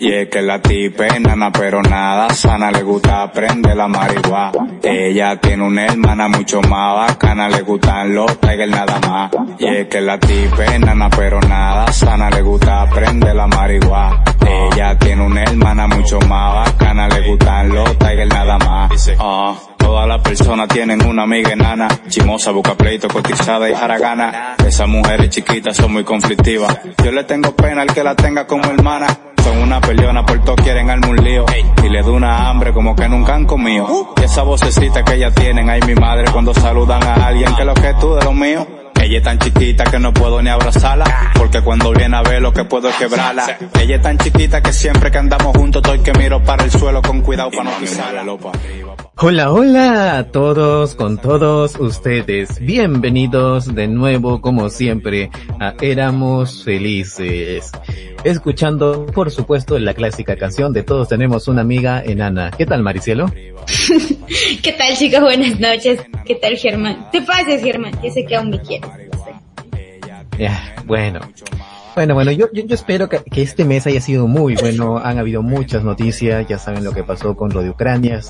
Y es que la tipa es nana pero nada sana, le gusta aprender la marihuana. Ella tiene una hermana mucho más bacana, le gustan los tigers nada más. Y es que la tipa es nana pero nada sana, le gusta aprender la marihuana. Ella tiene una hermana mucho más bacana, le gustan los tigers nada más. Ah, todas las personas tienen una amiga enana, chimosa, busca pleito, cotizada y jaragana. Esas mujeres chiquitas son muy conflictivas. Yo le tengo pena al que la tenga como hermana. Son una peleona, por todo quieren armar un lío. Y le da una hambre como que nunca han comido. Y esa vocecita que ellas tienen, ay mi madre, cuando saludan a alguien, que lo que tú de lo mío. Ella es tan chiquita que no puedo ni abrazarla, porque cuando viene a ver lo que puedo es quebrarla. Ella es tan chiquita que siempre que andamos juntos estoy que miro para el suelo con cuidado para no pisarla. Hola, hola a todos, con todos ustedes. Bienvenidos de nuevo, como siempre, a Éramos Felices. Escuchando, por supuesto, la clásica canción de Todos tenemos una amiga enana. ¿Qué tal, Maricielo? ¿Qué tal, chicos? Buenas noches. ¿Qué tal, Germán? Te pases, Germán. Yo sé que aún me quieres. Ya, bueno. Bueno, bueno, yo, yo, yo espero que, que, este mes haya sido muy bueno. Han habido muchas noticias, ya saben lo que pasó con lo de Ucrania,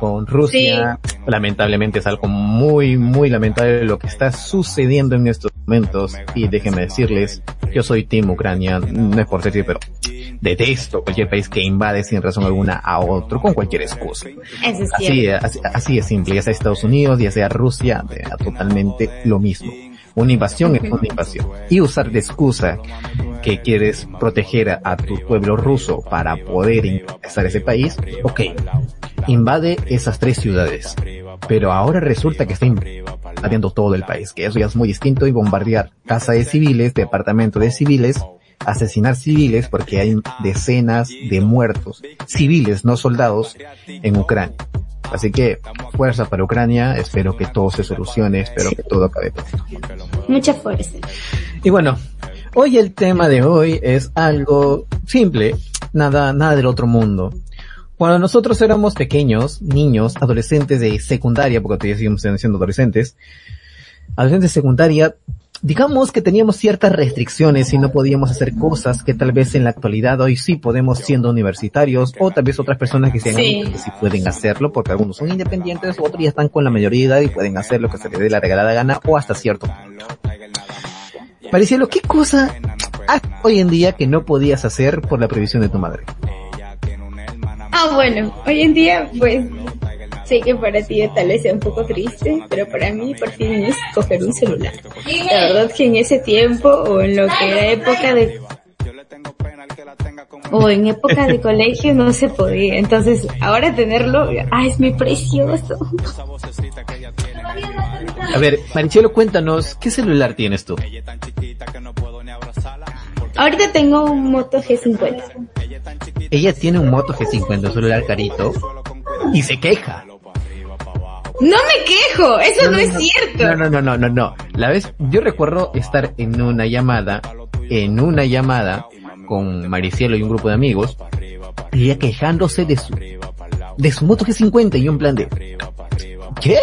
con Rusia. Sí. Lamentablemente es algo muy, muy lamentable lo que está sucediendo en estos momentos. Y déjenme decirles, yo soy Team Ucrania, no es por decir, pero detesto cualquier país que invade sin razón alguna a otro con cualquier excusa. Así es simple, ya sea Estados Unidos, ya sea Rusia, totalmente lo mismo. Una invasión es una invasión. Y usar de excusa que quieres proteger a, tu pueblo ruso para poder ingresar a ese país, ok, invade esas tres ciudades. Pero ahora resulta que está invadiendo todo el país, que eso ya es muy distinto y bombardear casa de civiles, departamento de civiles, asesinar civiles porque hay decenas de muertos, civiles, no soldados, en Ucrania. Así que fuerza para Ucrania, espero que todo se solucione, espero que todo acabe pronto. Mucha fuerza. Y bueno, hoy el tema de hoy es algo simple, nada, nada del otro mundo. Cuando nosotros éramos pequeños, niños, adolescentes de secundaria, porque todavía seguimos siendo adolescentes, adolescentes de secundaria, digamos que teníamos ciertas restricciones y no podíamos hacer cosas que tal vez en la actualidad hoy sí podemos siendo universitarios o tal vez otras personas que sean Sí. que sí pueden hacerlo porque algunos son independientes, otros ya están con la mayoría de edad y pueden hacer lo que se les dé la regalada gana o hasta cierto punto. ¿qué cosa hay hoy en día que no podías hacer por la prohibición de tu madre? Ah, bueno, hoy en día, pues, sé que para ti tal vez sea un poco triste, pero para mí por fin es coger un celular. La verdad que en ese tiempo, o en lo que era época de o en época de colegio no se podía. Entonces, ahora tenerlo, ah, es muy precioso. A ver, Marichelo, cuéntanos, ¿qué celular tienes tú? Ahorita tengo un Moto G50. Ella tiene un Moto G50, un celular carito, y se queja. No me quejo, eso no, es cierto. No, no, no, no, no, no. La vez, yo recuerdo estar en una llamada, en una llamada con Maricielo y un grupo de amigos, y ella quejándose de su, de su Moto G50 y yo en plan de, ¿qué?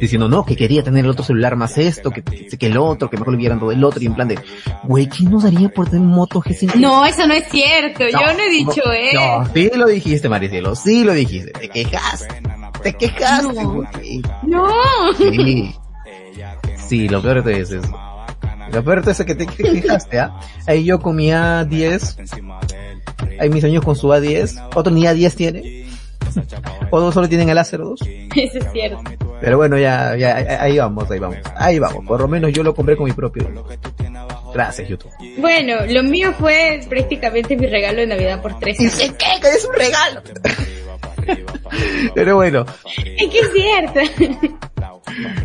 Diciendo, no, que quería tener el otro celular más esto, que, el otro, que mejor le hubieran dado el otro, y en plan de, güey, ¿quién nos daría por tener un Moto G50? No, eso no es cierto, yo no he dicho eso. No, sí lo dijiste, Maricielo, sí lo dijiste, te quejaste, te quejaste, No. No. Sí. Sí, lo peor de eso es eso. Lo peor de eso es que te te quejaste, ¿ah? Ahí yo con mi A10, ahí mis años con su A10, otro ni A10 tiene. O solo tienen el A02. Eso es cierto. Pero bueno, ya, ya, ahí vamos, ahí vamos. Ahí vamos. Por lo menos yo lo compré con mi propio. Gracias, YouTube. Bueno, lo mío fue prácticamente mi regalo de Navidad por tres años. ¿Qué? ¿Qué es un regalo? Pero bueno, Es que es cierto.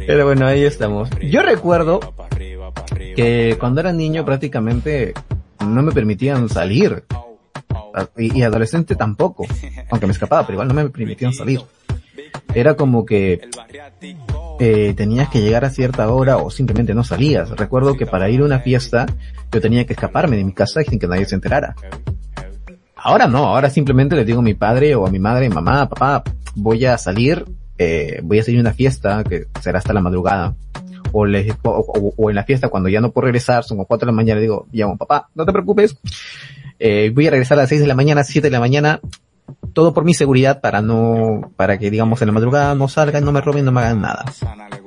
pero bueno, ahí estamos. Yo recuerdo que cuando era niño prácticamente no me permitían salir. Y, y adolescente tampoco. Aunque me escapaba, pero igual no me permitían salir. Era como que eh, tenías que llegar a cierta hora o simplemente no salías. Recuerdo que para ir a una fiesta yo tenía que escaparme de mi casa sin que nadie se enterara. Ahora no, ahora simplemente le digo a mi padre o a mi madre, mamá, papá, voy a salir, eh, voy a salir a una fiesta que será hasta la madrugada. o, le, o, en la fiesta cuando ya no puedo regresar, son las 4 de la mañana, le digo, llamo papá, no te preocupes, eh, voy a regresar a las 6 de la mañana, 7 de la mañana, todo por mi seguridad para no, para que digamos en la madrugada no salgan, no me roben, no me hagan nada.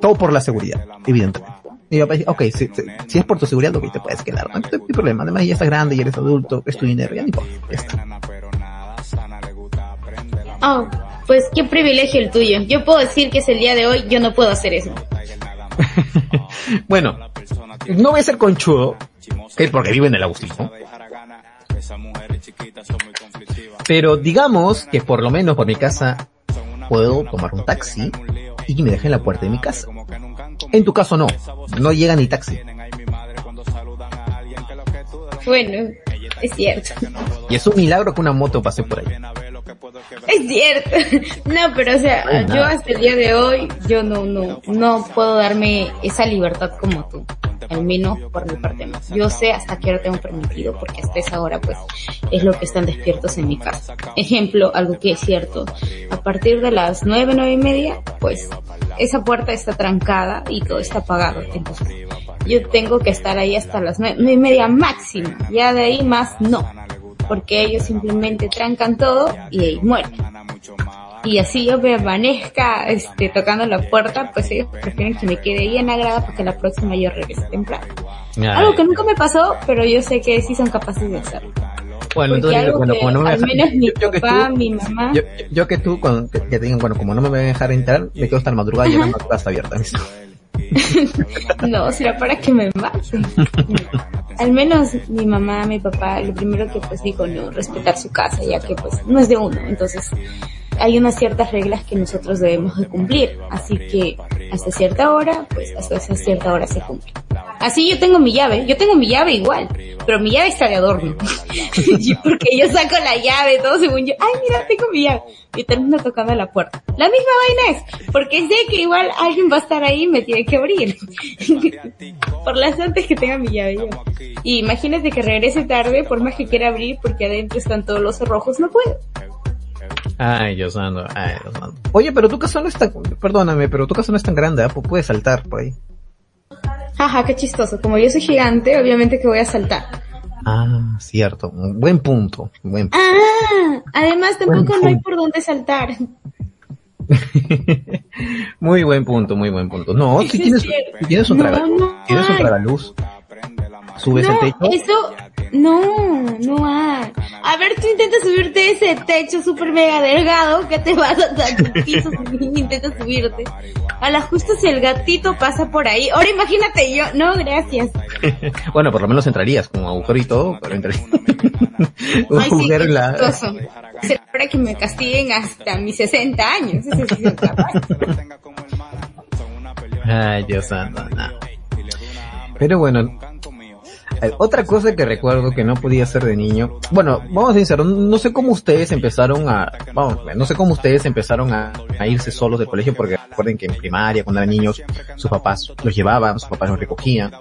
Todo por la seguridad, evidentemente. Y papá dice, ok, si, si, es por tu seguridad, ok, te puedes quedar, no hay problema. Además ya estás grande, ya eres adulto, es tu dinero, ya ni importa, ya está. Oh, pues qué privilegio el tuyo. Yo puedo decir que es el día de hoy, yo no puedo hacer eso. bueno, no voy a ser conchudo, porque vivo en el Agustín, Pero digamos que por lo menos por mi casa puedo tomar un taxi y que me dejen la puerta de mi casa. En tu caso no, no llega ni taxi. Bueno, es cierto. Y es un milagro que una moto pase por ahí. Es cierto. No, pero o sea, yo hasta el día de hoy, yo no, no, no puedo darme esa libertad como tú. Al menos por mi parte no. Yo sé hasta qué hora tengo permitido, porque hasta esa hora pues es lo que están despiertos en mi casa. Ejemplo, algo que es cierto. A partir de las nueve, nueve y media, pues esa puerta está trancada y todo está apagado. Entonces, yo tengo que estar ahí hasta las nueve, nueve y media máximo. Ya de ahí más no porque ellos simplemente trancan todo y ahí mueren. Y así yo me amanezca este, tocando la puerta, pues ellos prefieren que me quede ahí en la grada porque la próxima yo regrese temprano. Algo que nunca me pasó, pero yo sé que sí son capaces de hacerlo. Bueno, entonces, bueno, como no me al menos mi papá, mi mamá. Yo, que tú, cuando, que, digan, bueno, como no me voy a dejar entrar, me quedo hasta la madrugada y la madrugada está abierta. no, será para que me maten. Al menos mi mamá, mi papá, lo primero que pues dijo, no, respetar su casa, ya que pues no es de uno. Entonces, hay unas ciertas reglas que nosotros debemos de cumplir. Así que hasta cierta hora, pues hasta esa cierta hora se cumple. Así yo tengo mi llave, yo tengo mi llave igual, pero mi llave está de adorno. Porque yo saco la llave, todo según yo, ay mira, tengo mi llave. Y termino tocando la puerta. La misma vaina es, porque sé que igual alguien va a estar ahí y me tiene que abrir. por las antes que tenga mi llave yo. Y imagínate que regrese tarde, por más que quiera abrir, porque adentro están todos los cerrojos, no puedo. Ay, Dios santo, ay, Dios santo. Oye, pero tu casa no es tan, perdóname, pero tu casa no es tan grande, ¿eh? puedes saltar por ahí. Ajá, qué chistoso. Como yo soy gigante, obviamente que voy a saltar. Ah, cierto. Buen punto. Buen punto. Ah, además tampoco no hay por dónde saltar. muy buen punto, muy buen punto. No, si tienes, si tienes un tienes un tragaluz, subes el techo. Eso, no, no hay. A ver, tú intentas subirte ese techo super mega delgado que te vas a tu piso intentas subirte. A la justo si el gatito pasa por ahí. Ahora imagínate yo, no, gracias. bueno, por lo menos entrarías como agujero y todo, pero entrarías. Un Ay, sí, la... Será para que me castiguen hasta mis 60 años. Ay, Dios santo, Pero bueno, otra cosa que recuerdo que no podía hacer de niño, bueno, vamos a decir, no sé cómo ustedes empezaron a, vamos, no sé cómo ustedes empezaron a, irse solos del colegio, porque recuerden que en primaria, cuando eran niños, sus papás los llevaban, sus papás los recogían.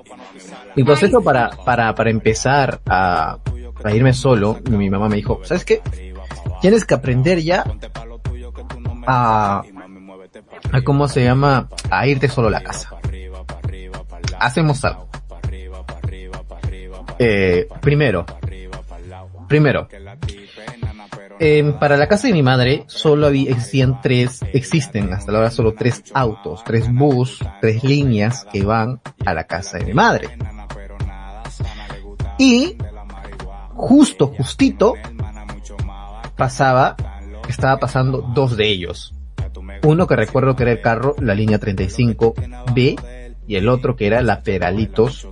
Mi proceso para, para, para empezar a, a irme solo, mi mamá me dijo, ¿sabes qué? Tienes que aprender ya a, a cómo se llama, a irte solo a la casa. Hacemos algo eh, primero, primero, eh, para la casa de mi madre solo había, existían tres, existen hasta ahora solo tres autos, tres bus, tres líneas que van a la casa de mi madre. Y justo, justito, pasaba, estaba pasando dos de ellos. Uno que recuerdo que era el carro, la línea 35B, y el otro que era la Peralitos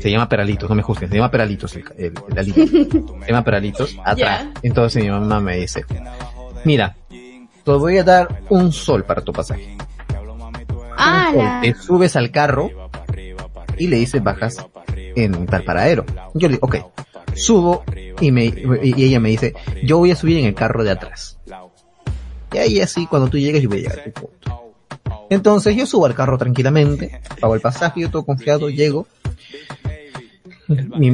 se llama Peralitos, no me juzguen, se llama Peralitos el, el, la línea. Se llama Peralitos, atrás. Entonces mi mamá me dice, mira, te voy a dar un sol para tu pasaje. Ah, te subes al carro y le dices bajas en tal paradero. Yo le digo, ok, subo y me, y ella me dice, yo voy a subir en el carro de atrás. Y ahí así, cuando tú llegues, yo voy a llegar a tu punto. Entonces yo subo al carro tranquilamente, pago el pasaje, yo todo confiado, llego,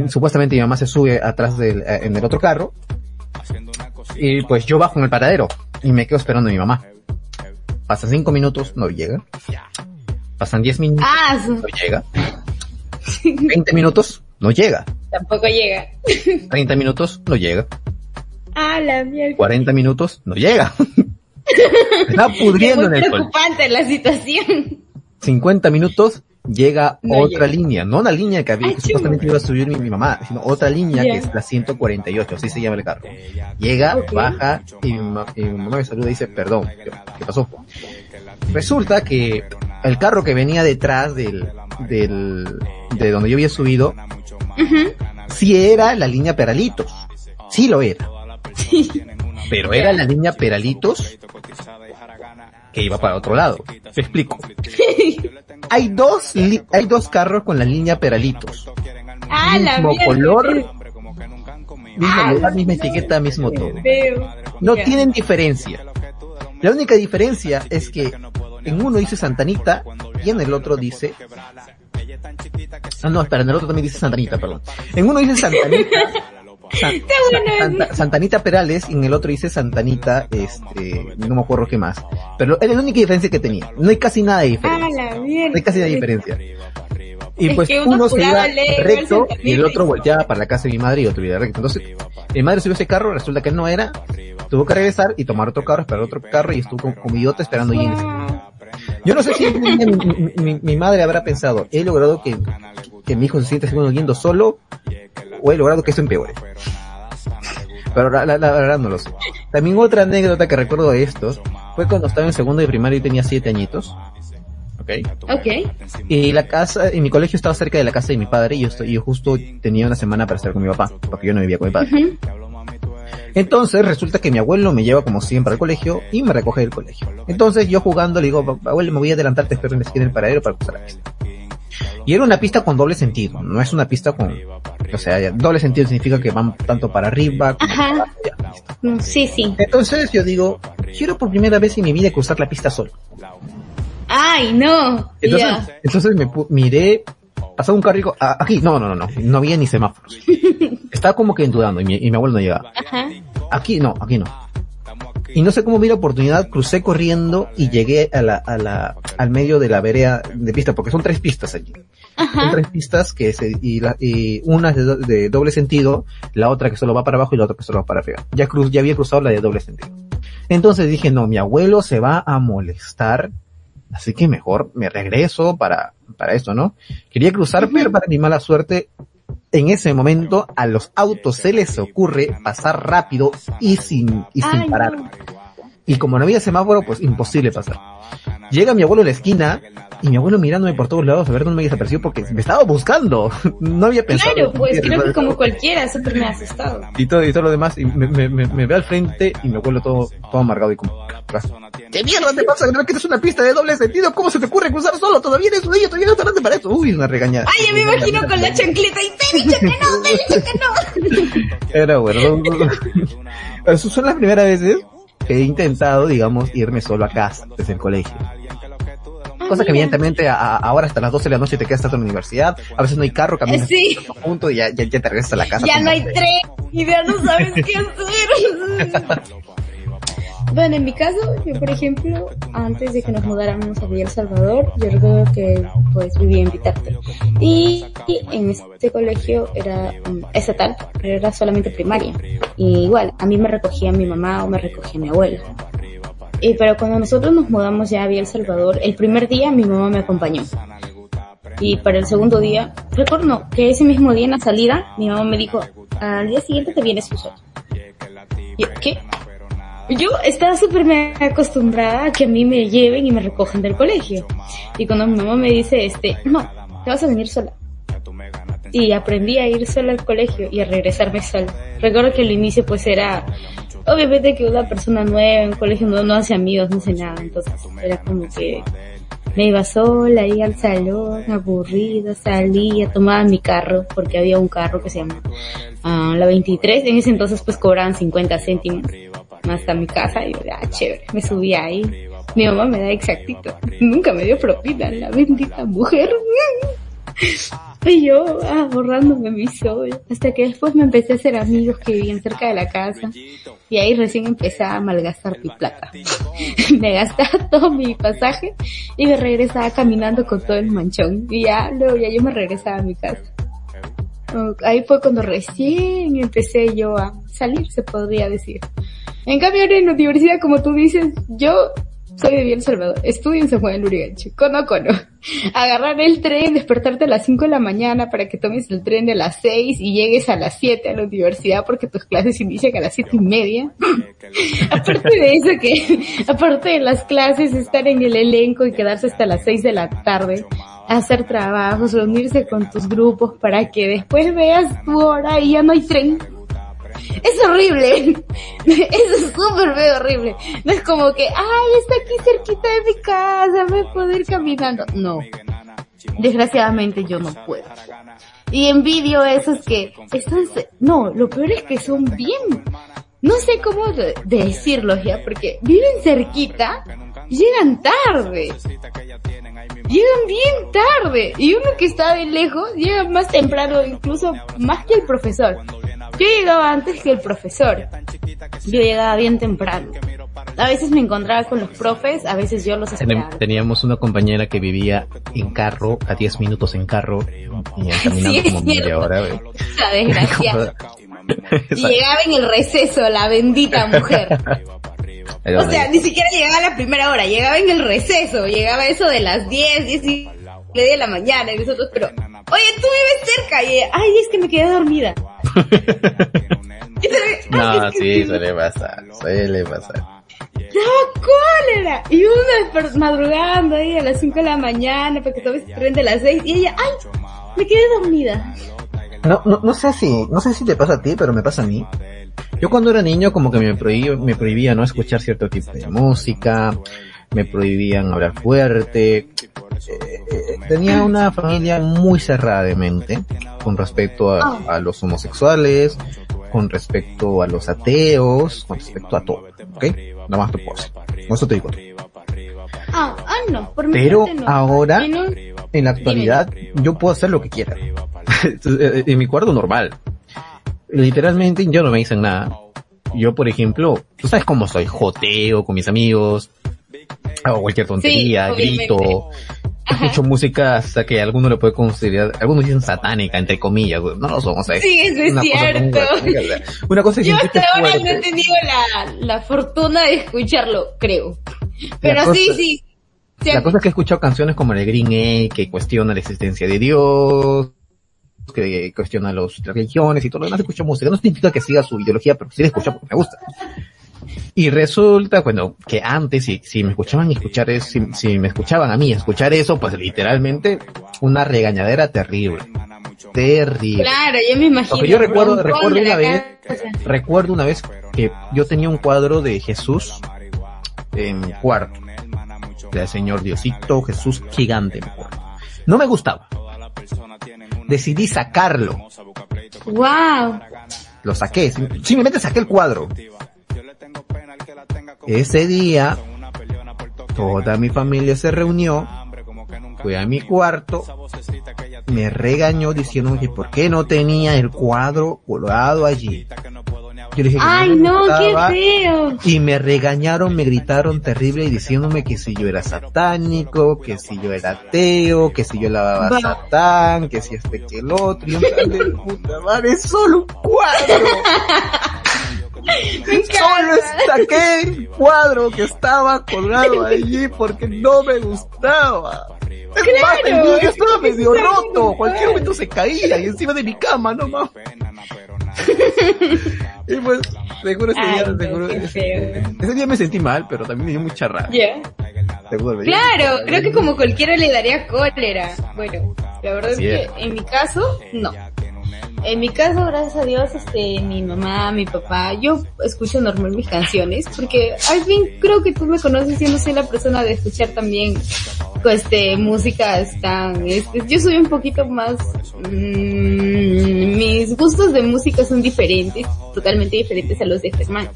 supuestamente mi mamá se sube atrás del, eh, en el otro carro. Y pues yo bajo en el paradero y me quedo esperando a mi mamá. Pasa cinco minutos, no llega. Pasan 10 minutos, Ah, no llega. 20 minutos, no llega. tampoco llega. 30 minutos, no llega. Ah, la mierda. 40 minutos, no llega. Está pudriendo en Muy el sol. preocupante la situación. 50 minutos, llega No otra llega. línea. No la línea que había, Ay, que supuestamente iba a subir mi, mi mamá, sino otra línea que es la 148, así se llama el carro. Llega, baja, y mi, ma- y mi mamá me saluda y dice, perdón, ¿qué, qué pasó? Resulta que el carro que venía detrás del, del, de donde yo había subido, Ujú. sí era la línea Peralitos. Sí lo era. Pero era la línea Peralitos que iba para otro lado. Te explico. Hay dos, li- hay dos carros con la línea Peralitos. Ah, Mismo color, mismo Ah, lugar, misma no. etiqueta, mismo todo. Veo. No tienen diferencia. La única diferencia es que en uno dice Santanita y en el otro dice... Ah, no, espera, en el otro también dice Santanita, perdón. En uno dice Santanita... San- Santa-. Santanita Perales y en el otro dice Santanita, este, no me acuerdo qué más. Pero era la única diferencia que tenía. No hay casi nada de Ah, diferencia. No hay casi nada de diferencia. Y Es pues que uno uno se iba recto y el otro volteaba para la casa de mi madre y otro iba recto. Entonces, mi madre subió ese carro, resulta que no era, tuvo que regresar y tomar otro carro, esperar otro carro y estuvo como, como idiota esperando Ah, yo no sé si un día mi, mi- mi- mi madre habrá pensado, he logrado que, que mi hijo se sienta segundo yendo solo, o he logrado que esto empeore. Pero la, la- la verdad no lo sé. También otra anécdota que recuerdo de estos, fue cuando estaba en segundo de primaria y tenía siete añitos. ¿Ok? Ok. Y la casa, y mi colegio estaba cerca de la casa de mi padre y yo, estoy, yo justo tenía una semana para estar con mi papá, porque yo no vivía con mi padre. Entonces resulta que mi abuelo me lleva como siempre al colegio y me recoge del colegio. Entonces yo jugando le digo, abuelo me voy a adelantar, te espero en la esquina del paradero para cruzar la pista. Y era una pista con doble sentido, no es una pista con, o sea, doble sentido significa que van tanto para arriba como Ajá. para listo. Mm, Sí, sí. Entonces yo digo, quiero por primera vez en mi vida cruzar la pista solo. Ay, no. Entonces, entonces me miré, pasaba un carro "Ah, aquí, no, no, no, no, no había ni semáforos. Estaba como que dudando y mi, y mi abuelo no llegaba. Ajá. Aquí no, aquí no. Y no sé cómo vi la oportunidad, crucé corriendo y llegué a la, a la, al medio de la vereda de pista, porque son tres pistas allí. Son tres pistas que se, y, la, y una es de, do- de doble sentido, la otra que solo va para abajo y la otra que solo va para arriba. Ya cruz, ya había cruzado la de doble sentido. Entonces dije, no, mi abuelo se va a molestar, así que mejor me regreso para, para esto, ¿no? Quería cruzar, pero para mi mala suerte, en ese momento a los autos se les ocurre pasar rápido y sin, y sin Ay, parar. no. Y como no había semáforo, pues imposible pasar. Llega mi abuelo a la esquina y mi abuelo mirándome por todos lados a ver dónde me desapareció porque me estaba buscando. No había pensado. Claro, pues creo que como cualquiera, súper me ha asustado. y todo, y todo lo demás, y me, me, me, me ve al frente y me abuelo todo, todo amargado y como, ¿qué mierda te pasa? ¿No que es una pista de doble sentido? ¿Cómo se te ocurre cruzar solo? Todavía eres un niño, todavía no grande para eso. Uy, una regañada. Ay, me imagino con la chancleta y te he dicho que no, te he dicho que no. Era bueno. Esas son las primeras veces he intentado, digamos, irme solo a casa desde el colegio. Cosa que evidentemente a- a- ahora hasta las 12 de la noche te quedas hasta la universidad, a veces no hay carro, caminas Sí. punto y ya, ya, ya te regresas a la casa. Ya no hay tren y ya no sabes qué hacer. Bueno, en mi caso, yo por ejemplo, antes de que nos mudáramos a Villa El Salvador, yo recuerdo que pues vivía en Vitarte. Y, y en este colegio era um, estatal, pero era solamente primaria. Y igual, a mí me recogía mi mamá o me recogía mi abuela. Y pero cuando nosotros nos mudamos ya a Villa El Salvador, el primer día mi mamá me acompañó. Y para el segundo día, recuerdo que ese mismo día en la salida, mi mamá me dijo, al día siguiente te vienes solo. ¿qué? Yo estaba súper acostumbrada a que a mí me lleven y me recojan del colegio. Y cuando mi mamá me dice, este, no, te vas a venir sola. Y aprendí a ir sola al colegio y a regresarme sola. Recuerdo que al inicio pues era, obviamente que una persona nueva en colegio no, no hace amigos, no hace nada. Entonces era como que me iba sola, iba al salón, aburrida, salía, tomaba mi carro, porque había un carro que se llama ah, la 23, en ese entonces pues cobraban 50 céntimos hasta mi casa, y yo, ah, chévere, me subía ahí. Mi mamá me da exactito, nunca me dio propina, la bendita mujer. Y yo, ah, borrándome mi sol. Hasta que después me empecé a hacer amigos que vivían cerca de la casa. Y ahí recién empecé a malgastar mi plata. me gastaba todo mi pasaje y me regresaba caminando con todo el manchón. Y ya, luego ya yo me regresaba a mi casa. Ahí fue cuando recién empecé yo a salir, se podría decir. En cambio ahora en la universidad, como tú dices, yo soy de Bien Salvador, estudio en San Juan del Lurigancho, cono cono. Agarrar el tren, despertarte a las 5 de la mañana para que tomes el tren de las 6 y llegues a las 7 a la universidad porque tus clases inician a las siete y media. aparte de eso que, aparte de las clases, estar en el elenco y quedarse hasta las 6 de la tarde, hacer trabajos, reunirse con tus grupos para que después veas tu hora y ya no hay tren es horrible. Es súper feo, horrible. No es como que, ay, está aquí cerquita de mi casa, me puedo ir caminando. No. Desgraciadamente yo no puedo. Y envidio esos que están, no, lo peor es que son bien, no sé cómo decirlo ya, porque viven cerquita, llegan tarde. Llegan bien tarde. Y uno que está de lejos llega más temprano, incluso más que el profesor. Yo llegaba antes que el profesor. Yo llegaba bien temprano. A veces me encontraba con los profes, a veces yo los esperaba. Teníamos una compañera que vivía en carro, a 10 minutos en carro, y caminando como media hora. Y llegaba en el receso, la bendita mujer. o sea, ni siquiera llegaba a la primera hora, llegaba en el receso, llegaba eso de las 10, 10 y media de la mañana, y nosotros, pero, oye, tú vives cerca, y, ay, es que me quedé dormida. no, sí, suele pasar, suele pasar. ¡No, cólera! Y uno madrugando ahí a las 5 de la mañana para que tomes el tren de las 6 y ella, ¡ay! Me quedé dormida. No, no, no sé si, no sé si te pasa a ti, pero me pasa a mí. Yo cuando era niño como que me prohibía, me prohibía no escuchar cierto tipo de música, me prohibían hablar fuerte. Eh, eh, tenía una familia muy cerrada de mente con respecto a, los homosexuales, con respecto a los ateos, con respecto a todo, ¿ok? Nada más te puedo Eso te digo. Ah, ah, no, por Pero ahora, en la actualidad, yo puedo hacer lo que quiera. en mi cuarto normal. Literalmente yo no me dicen nada. Yo, por ejemplo, tú sabes cómo soy, joteo con mis amigos, hago cualquier tontería, grito, escucho música hasta que alguno le puede considerar, algunos dicen satánica, entre comillas, no lo somos, ¿sabes? Sí, eso es una cierto. Cosa una cosa Yo hasta ahora no he tenido la, la fortuna de escucharlo, creo. Pero sí, sí. La cosa es que he escuchado canciones como el Green que cuestiona la existencia de Dios, que cuestiona las religiones y todo lo demás, escucho música. No significa que siga su ideología, pero sí la escucho porque me gusta. Y resulta, bueno, que antes, si, si me escuchaban escuchar eso, si, si, me escuchaban a mí escuchar eso, pues literalmente una regañadera terrible. Terrible. Claro, yo me imagino. yo recuerdo, recuerdo una vez, recuerdo una vez que yo tenía un cuadro de Jesús en mi cuarto. Del Señor Diosito, Jesús gigante en mi cuarto. No me gustaba. Decidí sacarlo. Wow. Lo saqué, simplemente saqué el cuadro ese día, toda mi familia se reunió, fue a mi cuarto, me regañó diciendo que por qué no tenía el cuadro colgado allí. Yo le dije Ay, no, qué feo. Y me regañaron, me gritaron terrible y diciéndome que si yo era satánico, que si yo era ateo, que si yo lavaba satán, que si este que el otro. Y yo me puta madre, es solo un cuadro. Solo saqué el cuadro que estaba colgado allí porque no me gustaba. Claro, yo estaba medio roto, cualquier momento se caía y encima de mi cama, no más. y pues, seguro ese día, seguro, ese, día me sentí mal, pero también me dio mucha rabia. claro, creo que como cualquiera le daría cólera. Bueno, la verdad es que en mi caso, no. En mi caso, gracias a Dios, este, mi mamá, mi papá, yo escucho normal mis canciones, porque al fin creo que tú me conoces y no soy la persona de escuchar también, este, músicas tan, este, yo soy un poquito más, mmm, mis gustos de música son diferentes, totalmente diferentes a los de Germán.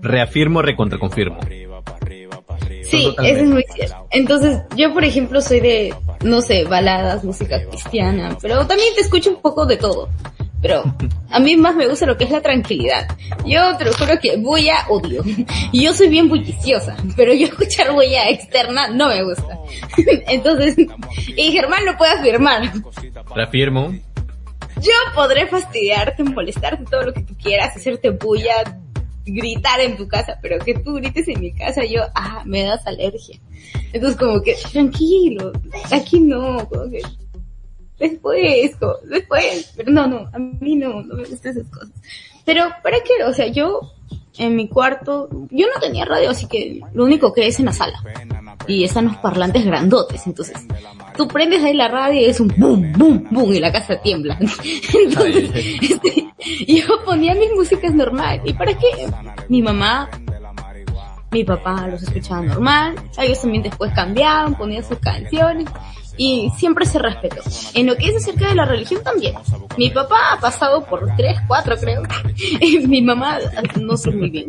Reafirmo, recontraconfirmo. Sí, eso es muy cierto. Entonces, yo por ejemplo soy de, no sé, baladas, música cristiana, pero también te escucho un poco de todo. Pero a mí más me gusta lo que es la tranquilidad. Yo te lo juro que bulla odio. Y yo soy bien bulliciosa, pero yo escuchar bulla externa no me gusta. Entonces, y Germán lo puede afirmar. Reafirmo. Yo podré fastidiarte, molestarte todo lo que tú quieras, hacerte bulla, gritar en tu casa, pero que tú grites en mi casa, yo, ah, me das alergia. Entonces como que, tranquilo, aquí no, como que, después, después, pero no, no, a mí no, no me gustan esas cosas. Pero, ¿para qué? O sea, yo, en mi cuarto, yo no tenía radio, así que lo único que es en la sala. Y están los parlantes grandotes, entonces, tú prendes ahí la radio y es un boom, boom, boom, y la casa tiembla. Entonces, este, yo ponía mis músicas normal. ¿Y para qué? Mi mamá, mi papá los escuchaba normal, ellos también después cambiaban, ponían sus canciones y siempre se respetó. En lo que es acerca de la religión también. Mi papá ha pasado por tres, cuatro creo. Mi mamá no sé muy bien.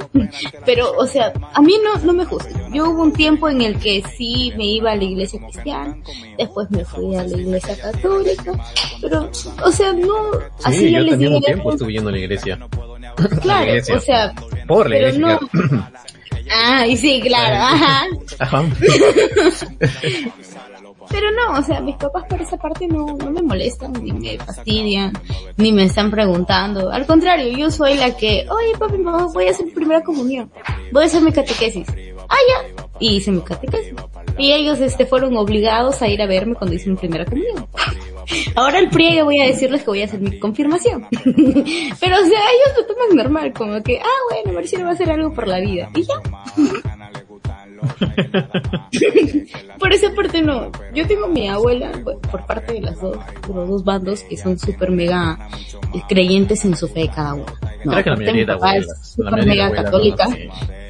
Pero, o sea, a mí no, no me gusta. Yo hubo un tiempo en el que sí me iba a la iglesia cristiana, después me fui a la iglesia católica, pero, o sea, no, así sí, yo, les también un tiempo estuve yendo a la iglesia. Claro, la iglesia. o sea, Por la pero iglesia. no. Ah, y sí, claro, ajá. Ajá. Pero no, o sea, mis papás por esa parte no, no me molestan, ni me fastidian, ni me están preguntando. Al contrario, yo soy la que, oye papi, mamá, voy a hacer mi primera comunión. Voy a hacer mi catequesis. Ah, ya. Y hice mi catequesis. Y ellos, este, fueron obligados a ir a verme cuando hice mi primera comunión. Ahora el pliegue voy a decirles que voy a hacer mi confirmación. Pero, o sea, ellos lo toman normal, como que, ah, bueno, Marcelo va a hacer algo por la vida. Y ya. Por esa parte no. Yo tengo mi abuela, bueno, por parte de las dos, de los dos bandos que son súper mega creyentes en su fe de cada uno. No, Creo que la mayoría mi de abuelas, de mega católica,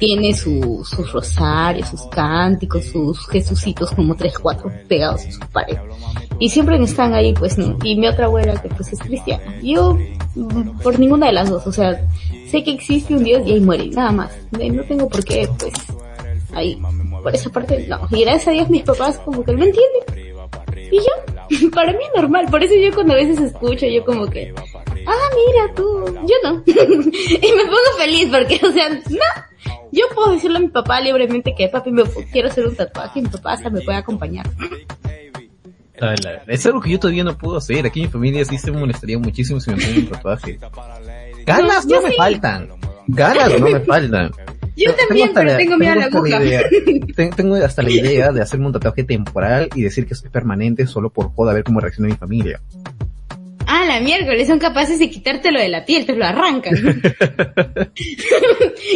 tiene su, sus rosarios, sus cánticos, sus jesucitos como tres, cuatro pegados en su pared. Y siempre están ahí, pues no. Y mi otra abuela que pues es cristiana. Yo, mm, por ninguna de las dos, o sea, sé que existe un Dios y ahí muere, nada más. No tengo por qué, pues, ahí, por esa parte, no. Y gracias a Dios mis papás como que lo entienden. Y yo, para mí es normal, por eso yo cuando a veces escucho, yo como que, ah, mira tú, yo no. y me pongo feliz porque, o sea, no. Yo puedo decirle a mi papá libremente que, papi, me quiero hacer un tatuaje y mi papá hasta me puede acompañar. Es algo que yo todavía no puedo hacer. Aquí en mi familia sí se molestaría muchísimo si me ponen un tatuaje. Ganas No, me sí. faltan. Ganas no me faltan. Yo también, pero tengo miedo a la aguja. tengo hasta la idea de hacerme un tatuaje temporal y decir que es permanente solo por joda a ver cómo reacciona mi familia. Ah, la miércoles, son capaces de quitártelo de la piel, te lo arrancan.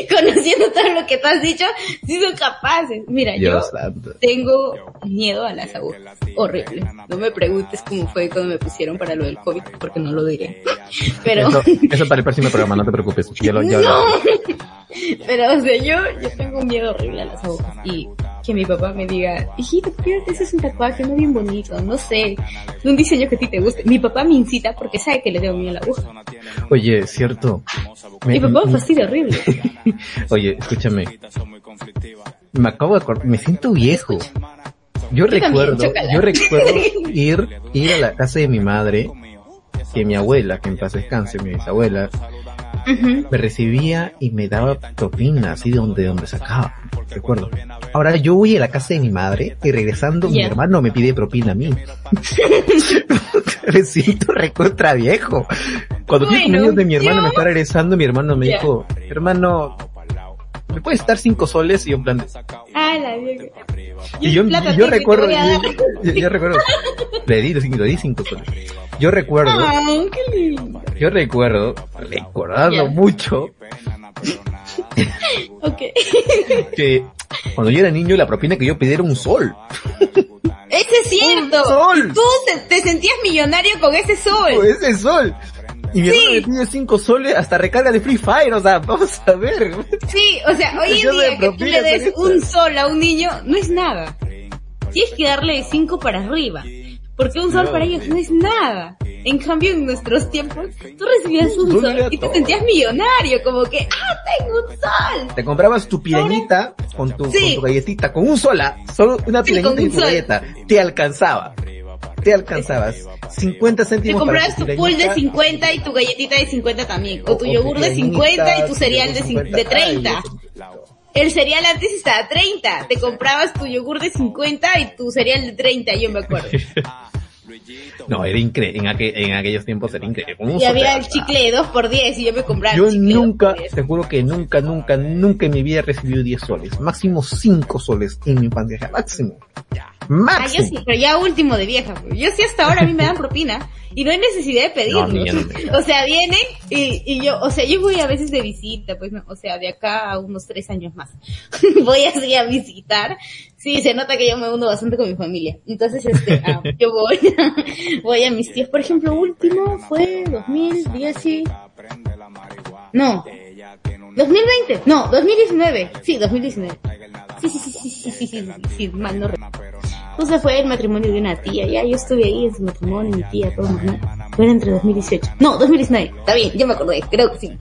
Conociendo todo lo que tú has dicho, sí son capaces. Mira, Dios yo santo. tengo miedo a las agujas. Horrible. No me preguntes cómo fue cuando me pusieron para lo del COVID, porque no lo diré. Pero, Eso, eso para el próximo programa, no te preocupes. Ya lo, ya lo- no. Pero, o sea, yo, yo tengo un miedo horrible a las agujas. Y que mi papá me diga, hijito, ¿por qué te haces un tatuaje? No bien bonito, no sé. Un diseño que a ti te guste. Mi papá me incita porque sabe que le tengo miedo a la aguja. Oye, cierto. Mi papá me fastidia horrible. Oye, escúchame. Me acabo de acordar, me siento viejo. Yo recuerdo, yo recuerdo ir, ir a la casa de mi madre, que mi abuela, que en paz descanse, mi bisabuela, Me recibía y me daba propina, así de donde, de donde sacaba. Recuerdo. Ahora yo voy a la casa de mi madre y regresando mi hermano me pide propina a mí. me siento recontra viejo. Cuando fui Bueno, cumpleaños de mi hermano yo- me está regresando, mi hermano me dijo, hermano, ¿me puedes dar cinco soles? Y yo en plan, Ah, la mierda. Y yo, plata yo recuerdo, voy a dar. yo, yo recuerdo, le di, le di cinco soles. Yo recuerdo, qué lindo. yo recuerdo, recordando Ya. mucho, Ok. que cuando yo era niño la propina que yo pedí era un sol. Ese es cierto. sol. Tú te, te sentías millonario con ese sol. Pues ese sol. Y mi hermano me pide cinco soles hasta recarga de Free Fire, o sea, vamos a ver. Sí, o sea, hoy en día que tú le des un sol a un niño no es nada. Tienes que darle de cinco para arriba. Porque un sol para ellos no es nada. En cambio, en nuestros tiempos, tú recibías un sol y te sentías millonario, como que, ah, tengo un sol. Te comprabas tu pirañita con tu, con tu galletita, con un sola, solo una pirañita y tu galleta, te alcanzaba. Te alcanzabas. 50 céntimos. Te comprabas tu pool de 50 y tu galletita de 50 también. O, tu yogur de 50 y tu cereal de, de 30. El cereal antes estaba a 30. Te comprabas tu yogur de 50 y tu cereal de 30, yo me acuerdo. No, era increíble, en, aquel, en aquellos tiempos era increíble. y había el chicle de 2 por 10 y yo me compraba Yo nunca, te juro que nunca, nunca, nunca en mi vida he recibido 10 soles. Máximo 5 soles en mi bandeja. Máximo. Máximo. Ah, yo sí, pero ya último de vieja. Yo sí hasta ahora a mí me dan propina y no hay necesidad de pedirlo. No, o sea, vienen y, y yo, o sea, yo voy a veces de visita, pues, o sea, de acá a unos tres años más. voy así a visitar. Sí, se nota que yo me hundo bastante con mi familia. Entonces, este, ah, yo voy, voy a mis tíos. Por ejemplo, último fue 2010 y... No. 2020. No, 2019. Sí, 2019. Sí, sí, sí, sí, sí, sí, sí, sí, mal no recuerdo. Entonces fue el matrimonio de una tía. Ya yo estuve ahí en su matrimonio, mi tía, todo mal. Fue entre 2018. No, 2019. Está bien, yo me acordé. Creo que sí.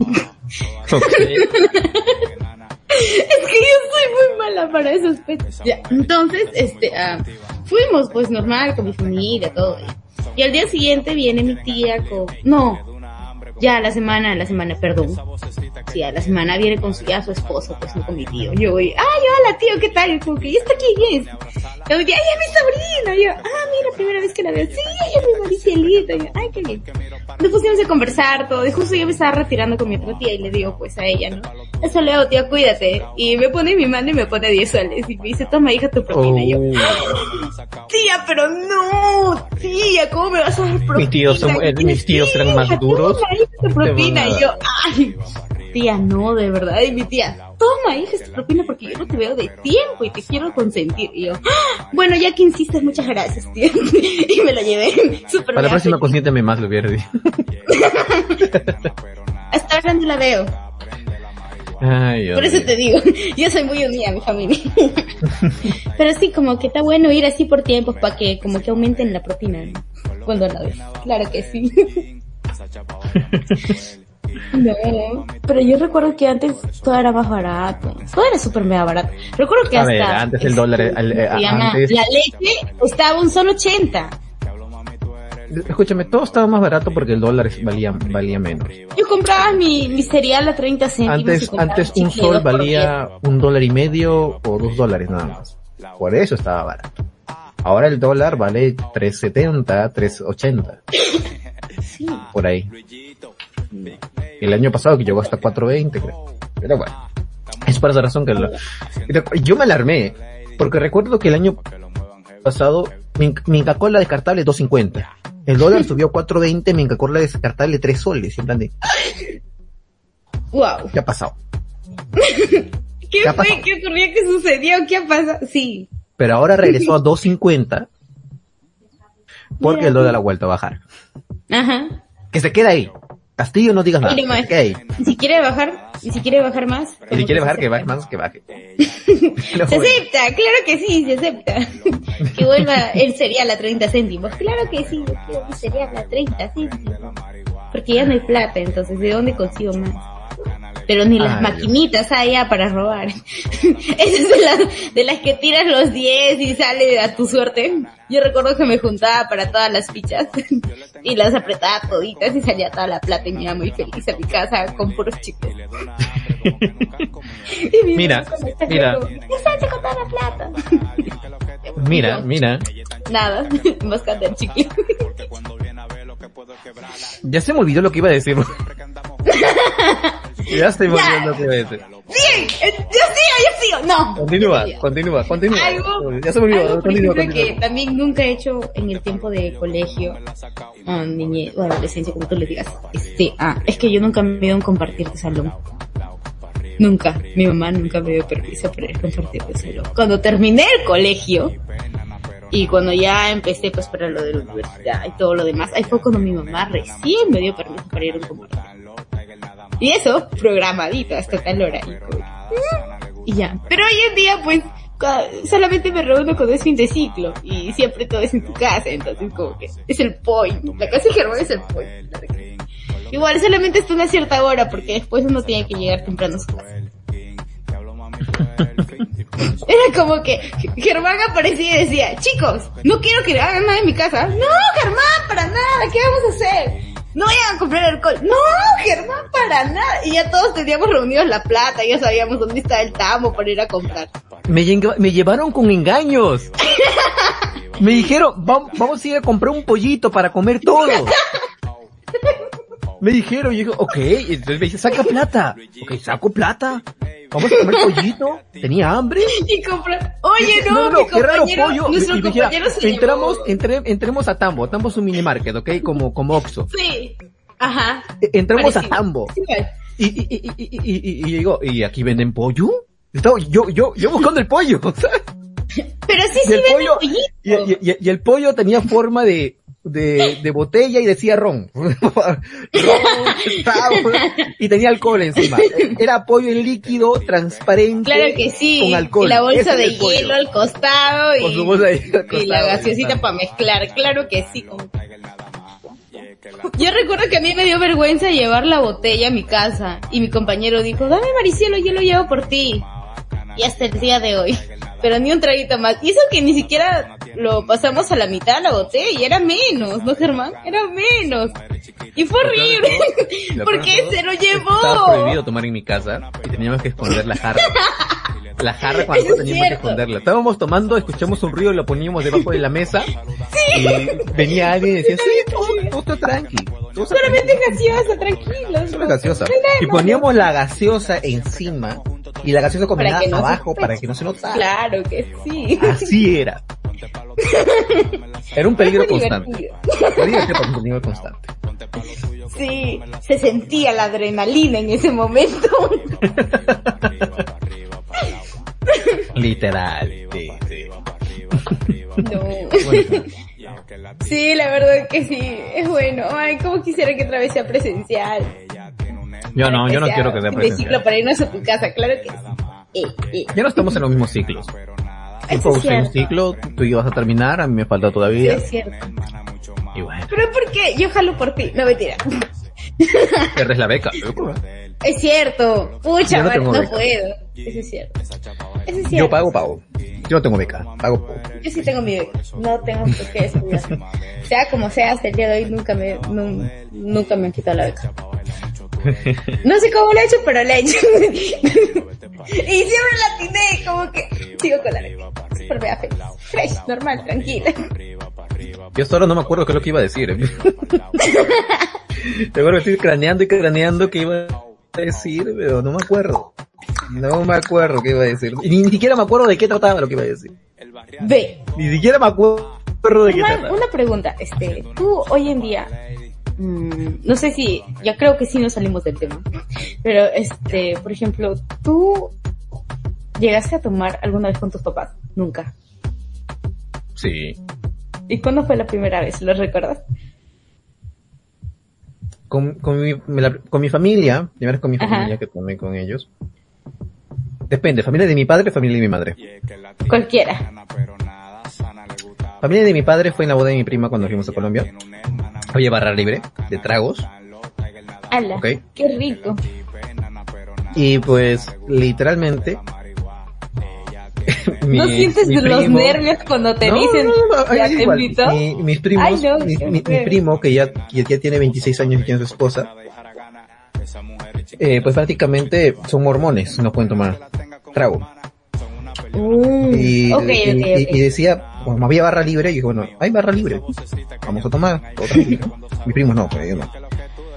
Okay. es que yo soy muy mala para esos pechos. Ya, entonces, este, uh, fuimos pues normal con mi familia, todo. Y al día siguiente viene mi tía con, no, ya la semana, la semana, perdón. Sí, a la semana viene con su, ya su esposo, pues no con mi tío. Yo voy, ay, hola tío, ¿qué tal? Como que, ¿y está aquí quién es? Yo ay, es mi sobrina. Yo, ah, mira, primera vez que la veo. Sí, ella es mi Maricielita. Yo, ay, qué bien. Nos pusimos a conversar todo. Y justo yo me estaba retirando con mi otra tía y le digo, pues, a ella, ¿no? Eso leo, tía, cuídate. Y me pone mi mano y me pone 10 soles. Y me dice, toma, hija, tu propina. Y yo, oh. tía, pero no, tía, ¿cómo me vas a dar propina? Mis tíos, son, eh, mis tíos eran más duros tu propina. Y yo, ay, tía, no, de verdad. Y mi tía, toma, hija, tu propina porque yo no te veo de tiempo y te quiero consentir. Y yo, ah, bueno, ya que insistes, muchas gracias, tía. y me la llevé súper Para la próxima consiénteme más, lo hubiera Hasta ahora no la veo. Ay, Por eso te digo, yo soy muy unida a mi familia. Pero sí, como que está bueno ir así por tiempos para que como que aumenten la propina cuando la ves. Claro que sí. No, pero yo recuerdo que antes todo era más barato. Todo era súper mega barato. Recuerdo que hasta... antes el dólar... Eh, La leche estaba un solo 80. Escúchame, todo estaba más barato porque el dólar valía, valía menos. Yo compraba mi, mi cereal a 30 céntimos. Antes, antes un sol valía un dólar y medio o dos dólares nada más. Por eso estaba barato. Ahora el dólar vale 3.70, 3.80. Sí. Por ahí. El año pasado que llegó hasta 4.20 creo. Pero bueno. Es por esa razón que yo me alarmé. Porque recuerdo que el año pasado mi, mi Inca-Cola descartable 2.50. El dólar subió a 4.20, mi Inca-Cola descartable 3 soles. En plan de... Wow. ¿Qué ha pasado? ¿Qué, fue? ¿Qué ocurrió? ¿Qué sucedió? ¿Qué ha pasado? Sí. Pero ahora regresó a 2.50 porque el dólar ha vuelto a bajar. Ajá. Que se queda ahí. Castillo no digas nada. Que Si quiere bajar, y si quiere bajar más. Y si quiere bajar, que baje más, que baje. se acepta, claro que sí, se acepta. que vuelva el cereal a 30 céntimos. Claro que sí, yo quiero mi cereal a 30 céntimos. Porque ya no hay plata, entonces ¿de dónde consigo más? pero ni las maquinitas allá para robar. Esas es de las, de las que tiras los 10 y sale a tu suerte. Yo recuerdo que me juntaba para todas las fichas y las apretaba toditas y salía toda la plata y me iba muy feliz a mi casa con puros chicos. mira, mira. ¿Qué con toda la plata? mira, mira. Nada, buscando el chicle. Ya se me olvidó lo que iba a decir. Ya estoy volviendo lo que iba a decir. Bien, eh, yo sigo, yo sigo. No. Continúa, continúa, continúa. Algo, ya se me olvidó. Algo, continúa, continúa. que también nunca he hecho en el tiempo de colegio, o niñez, o adolescencia, como tú le digas. Este, ah, es que yo nunca me ido a compartir de salón. Nunca. Mi mamá nunca me dio permiso para ir a compartir de salón. Cuando terminé el colegio, y cuando ya empecé pues para lo de la universidad y todo lo demás, ahí fue cuando mi mamá recién me dio permiso para ir a un comedor. Y eso, programadito hasta tal hora. Y, ya. Pero hoy en día pues solamente me reúno cuando es fin de ciclo y siempre todo es en tu casa, entonces como que es el point. La casa de Germán es el point. Igual solamente está una cierta hora porque después uno tiene que llegar temprano a su casa. Era como que Germán aparecía y decía, chicos, no quiero que hagan nada en mi casa. No, Germán, para nada, ¿qué vamos a hacer? No vayan a comprar alcohol. No, Germán, para nada. Y ya todos teníamos reunidos la plata, ya sabíamos dónde estaba el tamo para ir a comprar. Me, me llevaron con engaños. me dijeron, vamos, vamos a ir a comprar un pollito para comer todo. Me dijeron, y yo digo, ok, entonces me dice, saca plata. Ok, saco plata. Vamos a comer pollito. Tenía hambre. Y comprar. Oye, no, no, no, qué raro pollo. Nuestro y, compañero se entramos, entre, entremos a Tambo. Tambo es un mini market, ok, como, como Oxxo. Sí. Ajá. E, entramos a Tambo. Y, y, y, y, y, y, digo, ¿y aquí venden pollo? Estaba yo, yo, yo buscando el pollo, ¿sabes? Pero sí, sí, venden pollito. Y, y, y, el pollo tenía forma de, de, de botella y decía ron. ron y tenía alcohol encima. Era pollo en líquido, transparente. Claro que sí. Con alcohol. Y la bolsa de hielo al costado y, y la gaseosita para mezclar. Claro que sí. Yo recuerdo que a mí me dio vergüenza llevar la botella a mi casa y mi compañero dijo, dame Maricielo, yo lo llevo por ti. Y hasta el día de hoy pero ni un traguito más. Y eso que ni siquiera lo pasamos a la mitad de la botella, y era menos, ¿no, Germán? Era menos. Y fue horrible, porque se lo llevó. Estaba prohibido tomar en mi casa y teníamos que esconder la jarra. La jarra cuando teníamos que esconderla. Estábamos tomando, escuchamos un ruido, lo poníamos debajo de la mesa. Y venía alguien y decía, sí, todo, está tranquilo. Solamente gaseosa, tranquilo. gaseosa. Y poníamos la gaseosa encima y la gaseosa combinada abajo para que no se notara. Claro que sí. Así era. Era un peligro constante. Era un peligro constante. Sí, se sentía la adrenalina en ese momento. Literal, sí, sí. No. Sí, la verdad que sí, es bueno. Ay, como quisiera que otra vez sea presencial. Yo no, yo no quiero que sea presencial. De ciclo para irnos a tu casa, claro que sí. Eh, eh. Ya no estamos en los mismos ciclos. Yo es un ciclo, tú ibas a terminar, a mí me falta todavía. es cierto. Y bueno. Pero ¿por qué? Yo jalo por ti. No, mentira. Eres la beca. Es cierto. Pucha, no, no puedo. Eso es cierto. Eso es cierto. Yo pago, pago. Yo no tengo beca. Pago poco. Yo sí tengo mi beca. No tengo por qué estudiar. sea como sea, hasta el día de hoy nunca me, nunca me han quitado la beca. No sé cómo lo he hecho, pero lo he hecho. y siempre la atiné, como que sigo con la beca. Super bea feliz. Fresh, normal, tranquila. Yo solo no me acuerdo qué es lo que iba a decir. Te acuerdo que estoy craneando y craneando qué iba a decir, pero no me acuerdo. No me acuerdo qué iba a decir. Ni, ni siquiera me acuerdo de qué trataba lo que iba a decir. Ve. Ni siquiera me acuerdo de qué trataba. Una pregunta, este, tú hoy en día, mmm, no sé si, ya creo que sí nos salimos del tema, pero este, por ejemplo, tú llegaste a tomar alguna vez con tus papás, nunca. Sí. ¿Y cuándo fue la primera vez? ¿Lo recuerdas? Con, con, mi, con mi familia, primero con mi familia que tomé con ellos. Depende, familia de mi padre, familia de mi madre. Cualquiera. Familia de mi padre fue en la boda de mi prima cuando fuimos a Colombia. Oye, barra libre, de tragos. ¡Hala! Okay. ¡Qué rico! Y pues, literalmente, mi, ¿No sientes los nervios cuando te dicen ya te invito? Mi, mis primos, mi, primo que ya, ya, tiene 26 años y tiene su esposa, eh, pues prácticamente son mormones, no pueden tomar trago. Uh, y, y, decía, como había barra libre, y dijo, bueno, hay barra libre, vamos a tomar, Mis primos no, pues ellos no.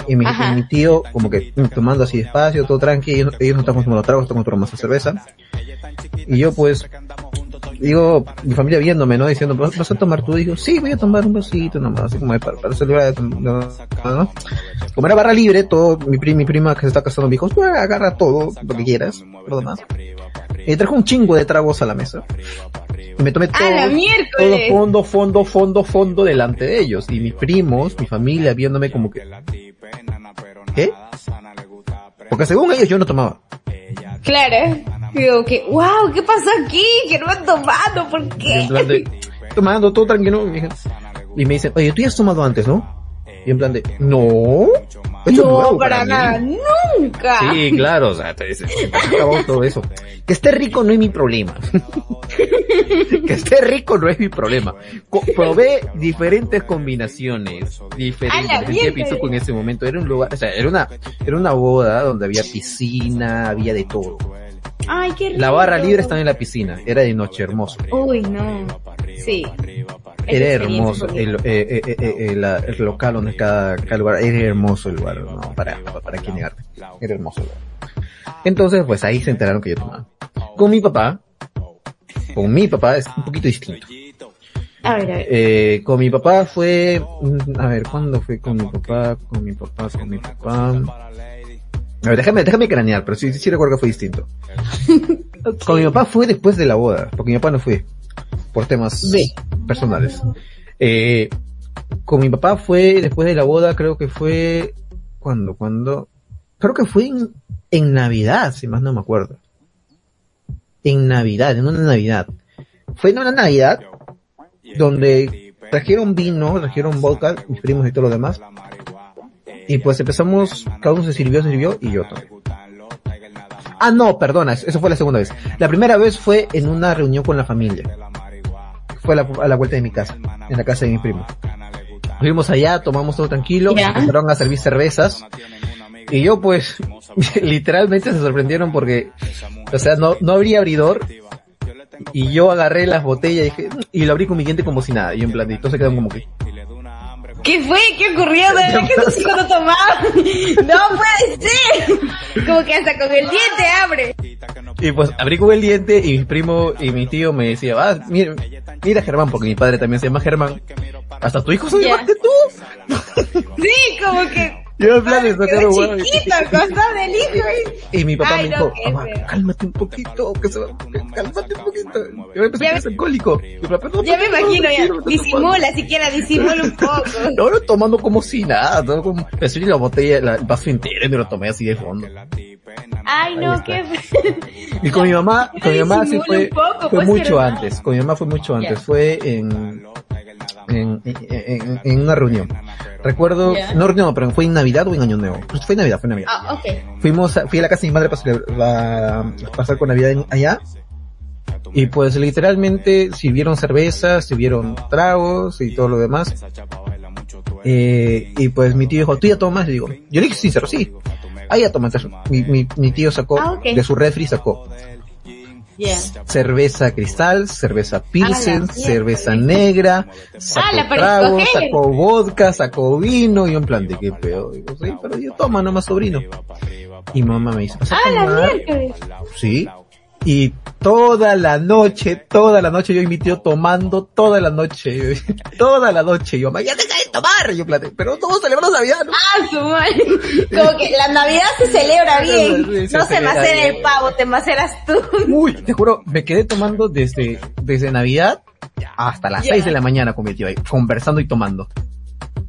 Y mi, mi, tío, como que mm, tomando así despacio, todo tranqui, ellos, ellos no están tomando tragos, están tomando más cerveza. Y yo pues, digo, mi familia viéndome, ¿no? Diciendo, ¿vas a tomar tú? Digo, sí, voy a tomar un vasito nomás, así como para, para celebrar, ¿no? Como era barra libre, todo, mi, mi prima que se está casando me dijo, pues, agarra todo, lo que quieras, lo demás. Y trajo un chingo de tragos a la mesa. Y me tomé todo, todo fondo, fondo, fondo, fondo delante de ellos. Y mis primos, mi familia viéndome como que, ¿qué? Porque según ellos yo no tomaba. Claro. Digo que, wow, ¿qué pasó aquí? Que no han tomado, ¿por qué? tomando todo tranquilo. Y me dicen, oye, tú ya has tomado antes, ¿no? Y en plan de, no, no, para, nada, nunca. Sí, claro, o sea, te dice, todo eso. Que esté rico no es mi problema. que esté rico no es mi problema. probé diferentes combinaciones, diferentes. en ese momento era un lugar, o sea, era una, era una boda donde había piscina, había de todo. Ay, qué rico. La barra libre estaba en la piscina, era de noche hermoso. Uy, no. Sí. Era hermoso el, eh, eh, eh, el, local donde cada, cada, lugar, era hermoso el lugar, no, para, para quien negarte. Era hermoso el lugar. Entonces, pues ahí se enteraron que yo tomaba. Con mi papá, con mi papá es un poquito distinto. A ver, a ver. Eh, con mi papá fue, a ver, ¿cuándo fue con mi papá? Con mi papá, con mi papá. A ver, déjame, déjame cranear, pero sí, sí recuerdo que fue distinto. Con mi papá fue después de la boda, porque mi papá no fue por temas personales. Eh, con mi papá fue después de la boda, creo que fue, cuando, cuando, creo que fue en, en Navidad, si más no me acuerdo. En Navidad, en una Navidad. Fue en una Navidad donde trajeron vino, trajeron vodka, mis primos y todo lo demás. Y pues empezamos, cada uno se sirvió, se sirvió y yo también. Ah, no, perdona, eso fue la segunda vez. La primera vez fue en una reunión con la familia fue a la, vuelta de mi casa, en la casa de mi primo. Fuimos allá, tomamos todo tranquilo, empezaron a servir cervezas. Y yo pues, literalmente se sorprendieron porque, o sea, no, no habría abridor. Y yo agarré las botellas y, dije, y lo abrí con mi diente como si nada. Y en plan, y todos se quedaron como que, ¿Qué fue? ¿Qué ocurrió? ¿De qué estás cuando tomaba? No puede ser. Como que hasta con el diente abre. Y pues abrí con el diente y mi primo y mi tío me decía, ah, mira, mira Germán, porque mi padre también se llama Germán. Hasta tu hijo se llama tú. Sí, como que yo en plan sacar un chiquito, al del hijo. Y mi papá me dijo, cálmate un poquito, que se va, cálmate un poquito. Yo me empecé a ser alcohólico. ya me imagino, ya, disimula, siquiera disimula un poco. No, no, tomando como si nada, todo como, me subí la botella, el vaso entero y me lo tomé así de fondo. Ay, no, qué Y con mi mamá, con mi mamá sí fue, fue pues, mucho antes, con mi mamá fue mucho antes, fue en, en, en, en, una reunión. Recuerdo, no reunión, pero fue en Navidad o en Año Nuevo. Pues fue en Navidad, fue en Navidad. Ah, ok. Fuimos, a, fui a la casa de mi madre para pasar con Navidad allá. Y pues literalmente sirvieron cerveza, sirvieron tragos y todo lo demás. Eh, y pues mi tío dijo, ¿tú ya tomas? Y digo, yo le dije sincero, sí. Ah, ya tomas. Mi, mi, mi tío sacó, ah, de su refri sacó cerveza cristal, cerveza pilsen, cerveza negra, sacó trago, sacó vodka, sacó vino, y un plan de qué pedo. Digo, sí, pero yo toma nomás sobrino. Y mamá me dice, ¿Ah, la Sí, y toda la noche, toda la noche yo tío tomando toda la noche, toda la noche. Yo, ya deja de tomar. Yo plate, pero todos celebramos Navidad, ¿no? Ah, su madre. Como que la Navidad se celebra bien. no se, macera el pavo, te maceras tú. Uy, te juro, me quedé tomando desde, desde Navidad hasta las 6 de la mañana con mi tío ahí, conversando y tomando.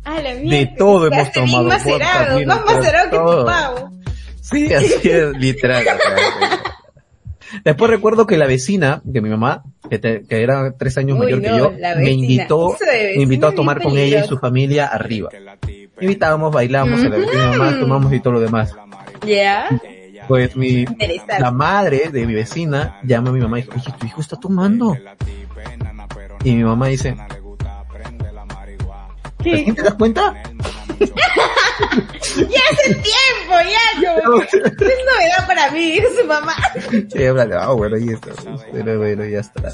Ah, la de todo hemos tomado. Macerado, más macerado que tu pavo. Sí, así es, literal. Después recuerdo que la vecina de mi mamá, que, que era tres años mayor que yo, me invitó, me invitó a tomar con ella y su familia arriba. Invitábamos, bailamos, a la vecina de mamá, tomamos y todo lo demás. Ya. Pues mi, la madre de mi vecina llama a mi mamá y dice, oye, tu hijo está tomando. Y mi mamá dice, ¿Qué? ¿Te das cuenta? ya hace tiempo, ya, como es novedad para mí, su mamá. Sí, habla, ah, bueno, y esto, pero bueno, ya está.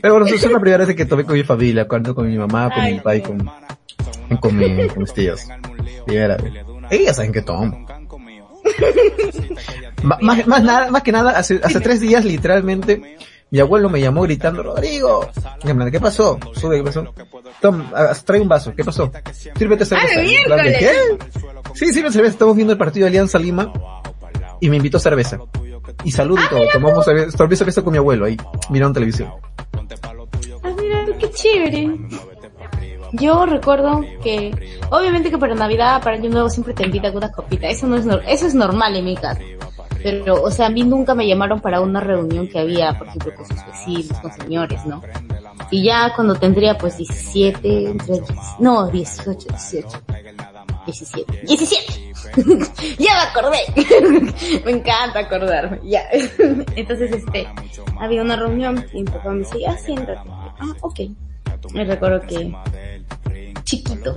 Pero bueno, es la primera vez que tomé con mi familia, cuando con mi mamá, con mi papá y con, con, mi, con mis tíos. Primera vez. Ellas saben que tomo. más, más, nada, más que nada, hace, hace tres días literalmente, mi abuelo me llamó gritando, Rodrigo. ¿Qué pasó? Sube, ¿qué pasó? Toma, trae un vaso. ¿Qué pasó? Sírvete cerveza. Ah, ¿Qué? Sí, sirve cerveza. Estamos viendo el partido de Alianza Lima y me invitó cerveza. Y salud y ah, todo. Tomamos cerveza, cerveza con mi abuelo ahí, mirando televisión. Ah, mira, qué chévere. Yo recuerdo que, obviamente que para Navidad, para Año Nuevo siempre te invitan con una copita. Eso no es, eso es normal en mi casa. Pero, o sea, a mí nunca me llamaron para una reunión que había, por ejemplo, con sus vecinos, con señores, ¿no? Y ya cuando tendría pues 17, entre, no, 18, 18. 17. 17. ya me acordé. me encanta acordarme. Ya. Entonces, este, había una reunión y mi papá me decía, ah, siéntate. Ah, ok. Me recuerdo que chiquito.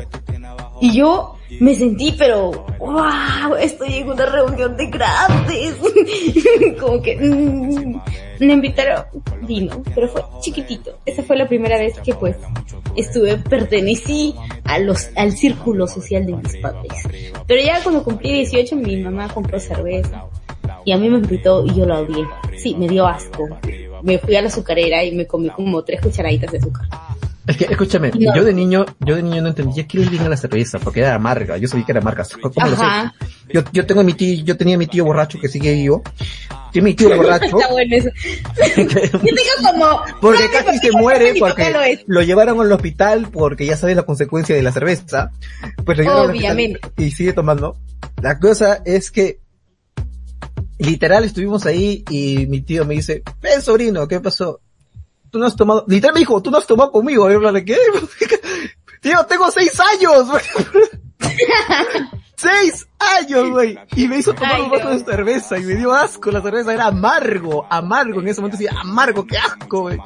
Y yo me sentí, pero, wow, estoy en una reunión de grandes. Como que, mm, me invitaron, vino, pero fue chiquitito. Esa fue la primera vez que pues estuve, pertenecí a los, al círculo social de mis padres. Pero ya cuando cumplí 18 mi mamá compró cerveza. Y a mí me invitó y yo la odié. Sí, me dio asco. Me fui a la azucarera y me comí como tres cucharaditas de azúcar. Es que, escúchame, yo de niño, yo de niño no entendía que bien a la cerveza, porque era amarga, yo sabía que era amarga. ¿Cómo lo sé? Yo, yo tengo mi tío, yo tenía mi tío borracho que sigue vivo. Tiene mi tío borracho. Está bueno eso. yo como... Porque casi se muere porque lo, lo, llevaron al hospital porque ya sabes la consecuencia de la cerveza. Pues lo Obviamente. y sigue tomando. La cosa es que literal estuvimos ahí y mi tío me dice, ven sobrino, ¿qué pasó? Tú no has tomado, literal me dijo, tú no has tomado conmigo, y yo ¿de qué? Tío, tengo seis años, seis años, güey. Y me hizo tomar un vaso de cerveza y me dio asco. La cerveza era amargo, amargo. En ese momento decía, amargo, qué asco, güey.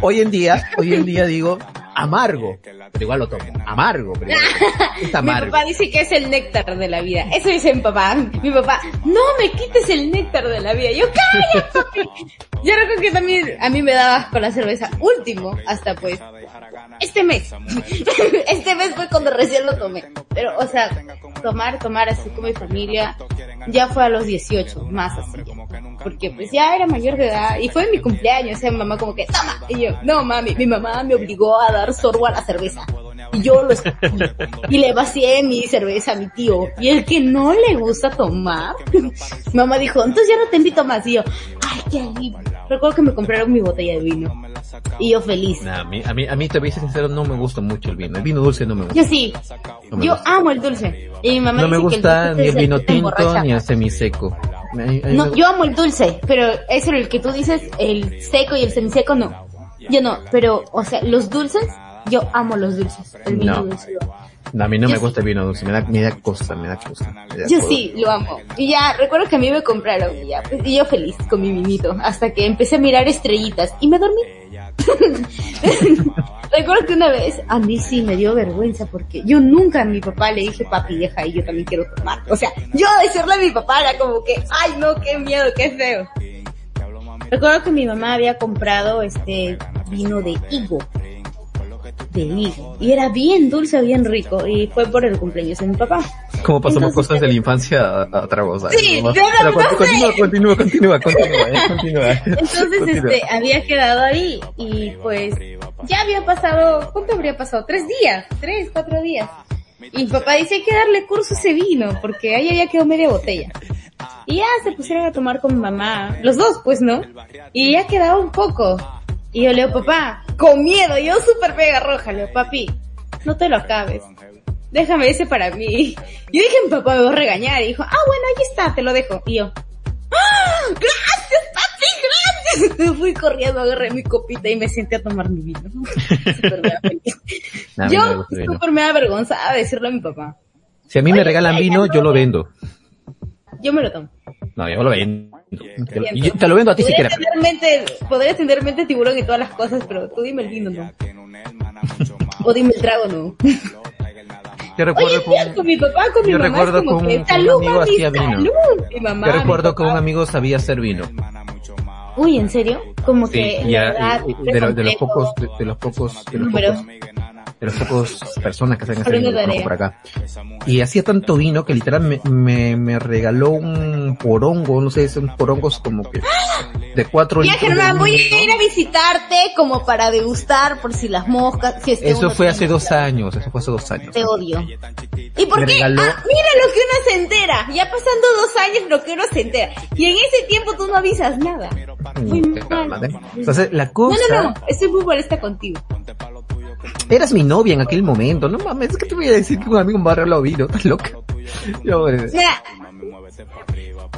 Hoy en día, hoy en día digo, amargo. Pero igual lo tomo. Amargo, pero es amargo. mi papá dice que es el néctar de la vida. Eso dice mi papá. Mi papá, no me quites el néctar de la vida. Yo, cállate, papi. Yo creo que también a mí me daba con la cerveza. Último, hasta pues, este mes. este mes fue cuando recién lo tomé. Pero, o sea, tomar, tomar así con mi familia, ya fue a los 18, más así. Porque pues ya era mayor de edad y fue mi cumpleaños, o mi mamá como que, toma. Y yo, no mami, mi mamá me obligó a dar sorbo a la cerveza. Y yo lo. Y le vacié mi cerveza a mi tío. Y el que no le gusta tomar, mamá dijo, entonces ya no te invito más. Y yo, ay, qué alivio. Recuerdo que me compraron mi botella de vino. Y yo feliz. a mí, a mí, a mí te voy a ser sincero, no me gusta mucho el vino. El vino dulce no me gusta. Yo sí. yo amo el dulce. Y mi mamá no me gusta ni el vino tinto ni el semiseco. No, yo amo el dulce, pero eso es el que tú dices, el seco y el semiseco no. Yo no, pero, o sea, los dulces, yo amo los dulces. El vino dulce. A mí no me gusta el vino dulce, me da, me da cosa, me da cosa. yo sí, lo amo. Y ya, recuerdo que a mí me compraron, y, ya, pues, y yo feliz con mi vinito, hasta que empecé a mirar estrellitas, y me dormí. Recuerdo que una vez a mí sí me dio vergüenza porque yo nunca a mi papá le dije, papi, deja y yo también quiero tomar. O sea, yo decirle a mi papá era como que, ay no, qué miedo, qué feo. Recuerdo que mi mamá había comprado este vino de higo de higo. Y era bien dulce, bien rico. Y fue por el cumpleaños de mi papá. Como pasamos cosas de la infancia a, a tragos. Sí, continúa, continúa, continúa, continúa, eh, continúa. Entonces, este, había quedado ahí y pues ya había pasado, ¿cuánto habría pasado? Tres días, tres, cuatro días. Y mi papá dice hay que darle curso a ese vino porque ahí había quedado media botella. Y ya se pusieron a tomar con mi mamá, los dos pues, ¿no? Y ya quedaba un poco. Y yo leo, papá, con miedo, yo súper pega roja, leo, papi, no te lo acabes. Déjame ese para mí. Yo dije, mi papá me va a regañar. Y dijo, ah, bueno, ahí está, te lo dejo. Y yo, ¡Ah! ¡Gracias, papi! ¡Gracias! Me fui corriendo, agarré mi copita y me senté a tomar mi vino. yo súper me da vergüenza decirle a mi papá. Si a mí me regalan vino, yo lo vendo. Yo me lo tomo. No, yo lo vendo. Te lo, vendo a ti si quieres. podría tener mente tiburón y todas las cosas, pero tú dime el vino, ¿no? o dime el trago, ¿no? Yo recuerdo Oye, con, mi papá, con mi yo mamá, recuerdo como con, que, un amigo hacía vino. Mi mamá, yo recuerdo que un amigo sabía hacer vino. Uy, ¿en serio? Como que ya, de, de, los pocos, de, de los pocos, de los pocos de las pocas personas que hacen ese por acá. Y hacía tanto vino que literal me, me, me, regaló un porongo, no sé, son porongos como que de cuatro. Ya Germán, voy a ir a visitarte como para degustar por si las moscas, si Eso fue hace dos años, eso fue hace dos años. Te odio. ¿Y por qué? Ah, mira lo que uno se entera. Ya pasando dos años lo que uno se entera. Y en ese tiempo tú no avisas nada. Muy mal. Entonces la cosa... No, no, no, estoy muy molesta contigo. Eras mi novia en aquel momento, no mames, es que te voy a decir que un amigo me regalar vino, estás loca. Mira,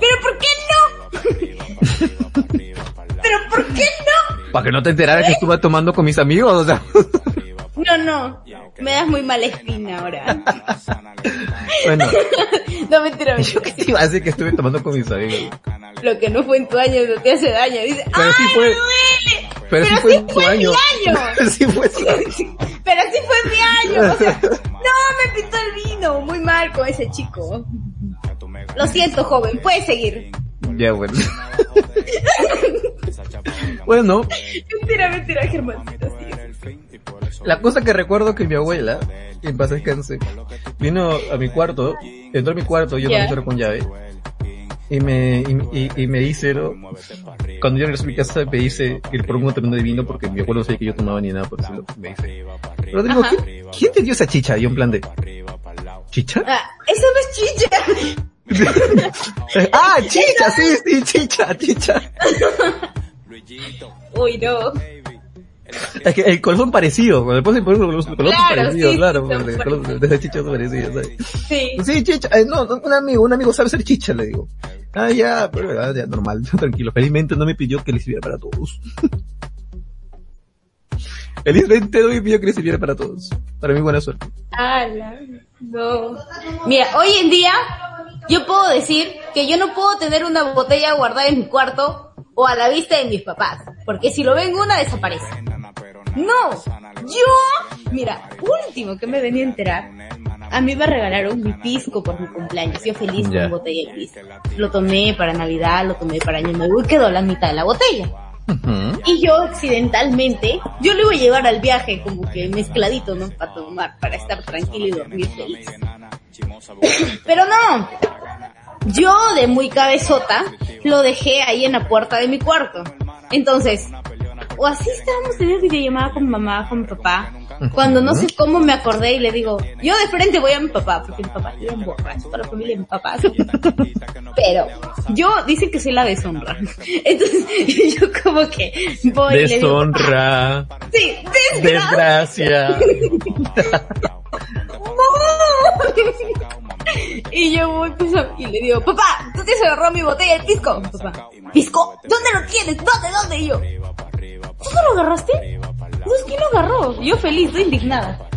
¿Pero por qué no? ¿Pero por qué no? Para que no te enteraras que estuve tomando con mis amigos, o sea. No, no. Me das muy mala espina ahora. bueno, No, mentira, yo mentira. qué te iba a decir que estuve tomando con mis amigos. Lo que no fue en tu año no te hace daño. Dice, Pero ¡ay, sí fue- me duele! Pero, sí Pero fue sí en fue mi año. año. sí fue su año. Pero sí fue mi año. O sea, no, me pintó el vino. Muy mal con ese chico. Lo siento, joven. Puedes seguir. Ya, bueno. bueno, Mentira, mentira, Germancito. La cosa que recuerdo que mi abuela, en paz descanse, vino a mi cuarto, entró a mi cuarto, yo Ya. no me con llave, y me, y, y- y me dice, ¿no? cuando yo regresé a mi casa, me dice que por un momento no vino porque mi abuelo no sabía que yo tomaba ni nada por me dice, Rodrigo. ¿quién, ¿quién te dio esa chicha? Y yo en plan de, ¿chicha? Ah, eso no es chicha. ah, chicha, sí, sí, chicha, chicha. Uy, no. Es que el color son parecidos, ejemplo, los colores son Claro, parecidos, claro, son porque el color de chicha son parecidos, ¿sabes? Sí. Sí, chicha, eh, no, un amigo, un amigo sabe hacer chicha, le digo. Ah, ya, pero ah, ya, normal, tranquilo. Felizmente no me pidió que le sirviera para todos. Felizmente no me pidió que le sirviera para todos. Para mi buena suerte. Ala, no. Mira, hoy en día yo puedo decir que yo no puedo tener una botella guardada en mi cuarto o a la vista de mis papás, porque si lo ven una desaparece. No, yo, mira, último que me venía a enterar, a mí me regalaron mi pisco por mi cumpleaños, yo feliz con mi botella de pisco. Lo tomé para Navidad, lo tomé para Año Nuevo y quedó la mitad de la botella. Y yo accidentalmente, yo lo iba a llevar al viaje como que mezcladito, ¿no? Para tomar, para estar tranquilo y dormir feliz. Pero no, yo de muy cabezota lo dejé ahí en la puerta de mi cuarto. Entonces, o así estábamos teniendo videollamada con mi mamá, con mi papá. Cuando no sé cómo me acordé y le digo, yo de frente voy a mi papá, porque mi papá es bien borracho, para la familia de mi papá. Pero yo dicen que soy la deshonra. Entonces yo como que voy y le digo, Deshonra, sí, desgracia. desgracia. Y yo voy pues, y le digo, papá, tú te agarrado mi botella de pisco. Papá, ¿pisco? ¿Dónde lo tienes? ¿Dónde? ¿Dónde? Y yo, ¿tú no lo agarraste? No, es que lo agarró. Yo feliz, estoy indignada.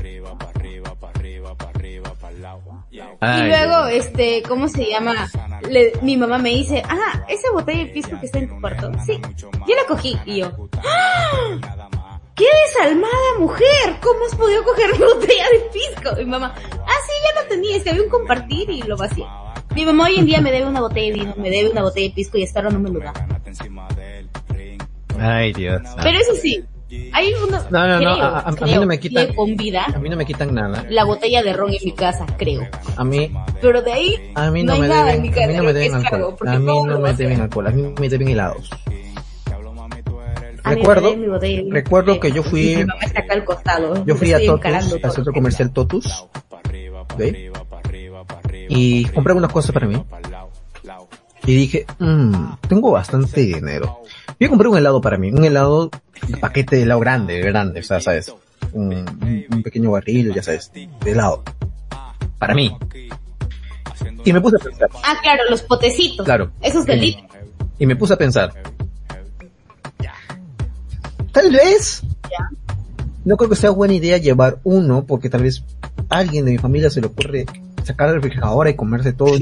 Ay, y luego, este, ¿cómo se llama? Le- mi mamá me dice, ah, esa botella de pisco que está en tu cuarto. Sí, yo la cogí. Y yo, ¡Ah! ¡Qué desalmada mujer! ¿Cómo has podido coger mi botella de pisco? Mi mamá, ah, sí, ya lo tenía, es que había un compartir y lo vacié. Mi mamá hoy en día me debe una botella de vino, me debe una botella de pisco y hasta ahora no me lo da. Ay, Dios. Pero eso sí, hay una, No, no, no, creo, a- a- a mí no me quitan- que con vida A mí no me quitan nada. la botella de ron en mi casa, creo. A mí, Pero de ahí a mí no, no hay me nada deben, en mi a casa mí no me deben cargo, alcohol. A mí ¿cómo no me a deben alcohol, a mí me deben helados. A me Recuerdo, mi recuerdo que yo fui, Mi mamá está acá al costado. yo fui a Totus, al centro comercial Totus, ¿ok? y compré unas cosas para mí. Y dije, mmm, tengo bastante dinero. Yo compré un helado para mí, un helado, un paquete de helado grande, grande, o sea, sabes, un, un- un pequeño barril, ya sabes, de helado. Para mí. Y me puse a pensar, Ah, claro, los potecitos. Claro. Esos de litro. y me puse a pensar, tal vez, no creo que sea buena idea llevar uno, porque tal vez a alguien de mi familia se le ocurre sacar la refrigeradora y comerse todo.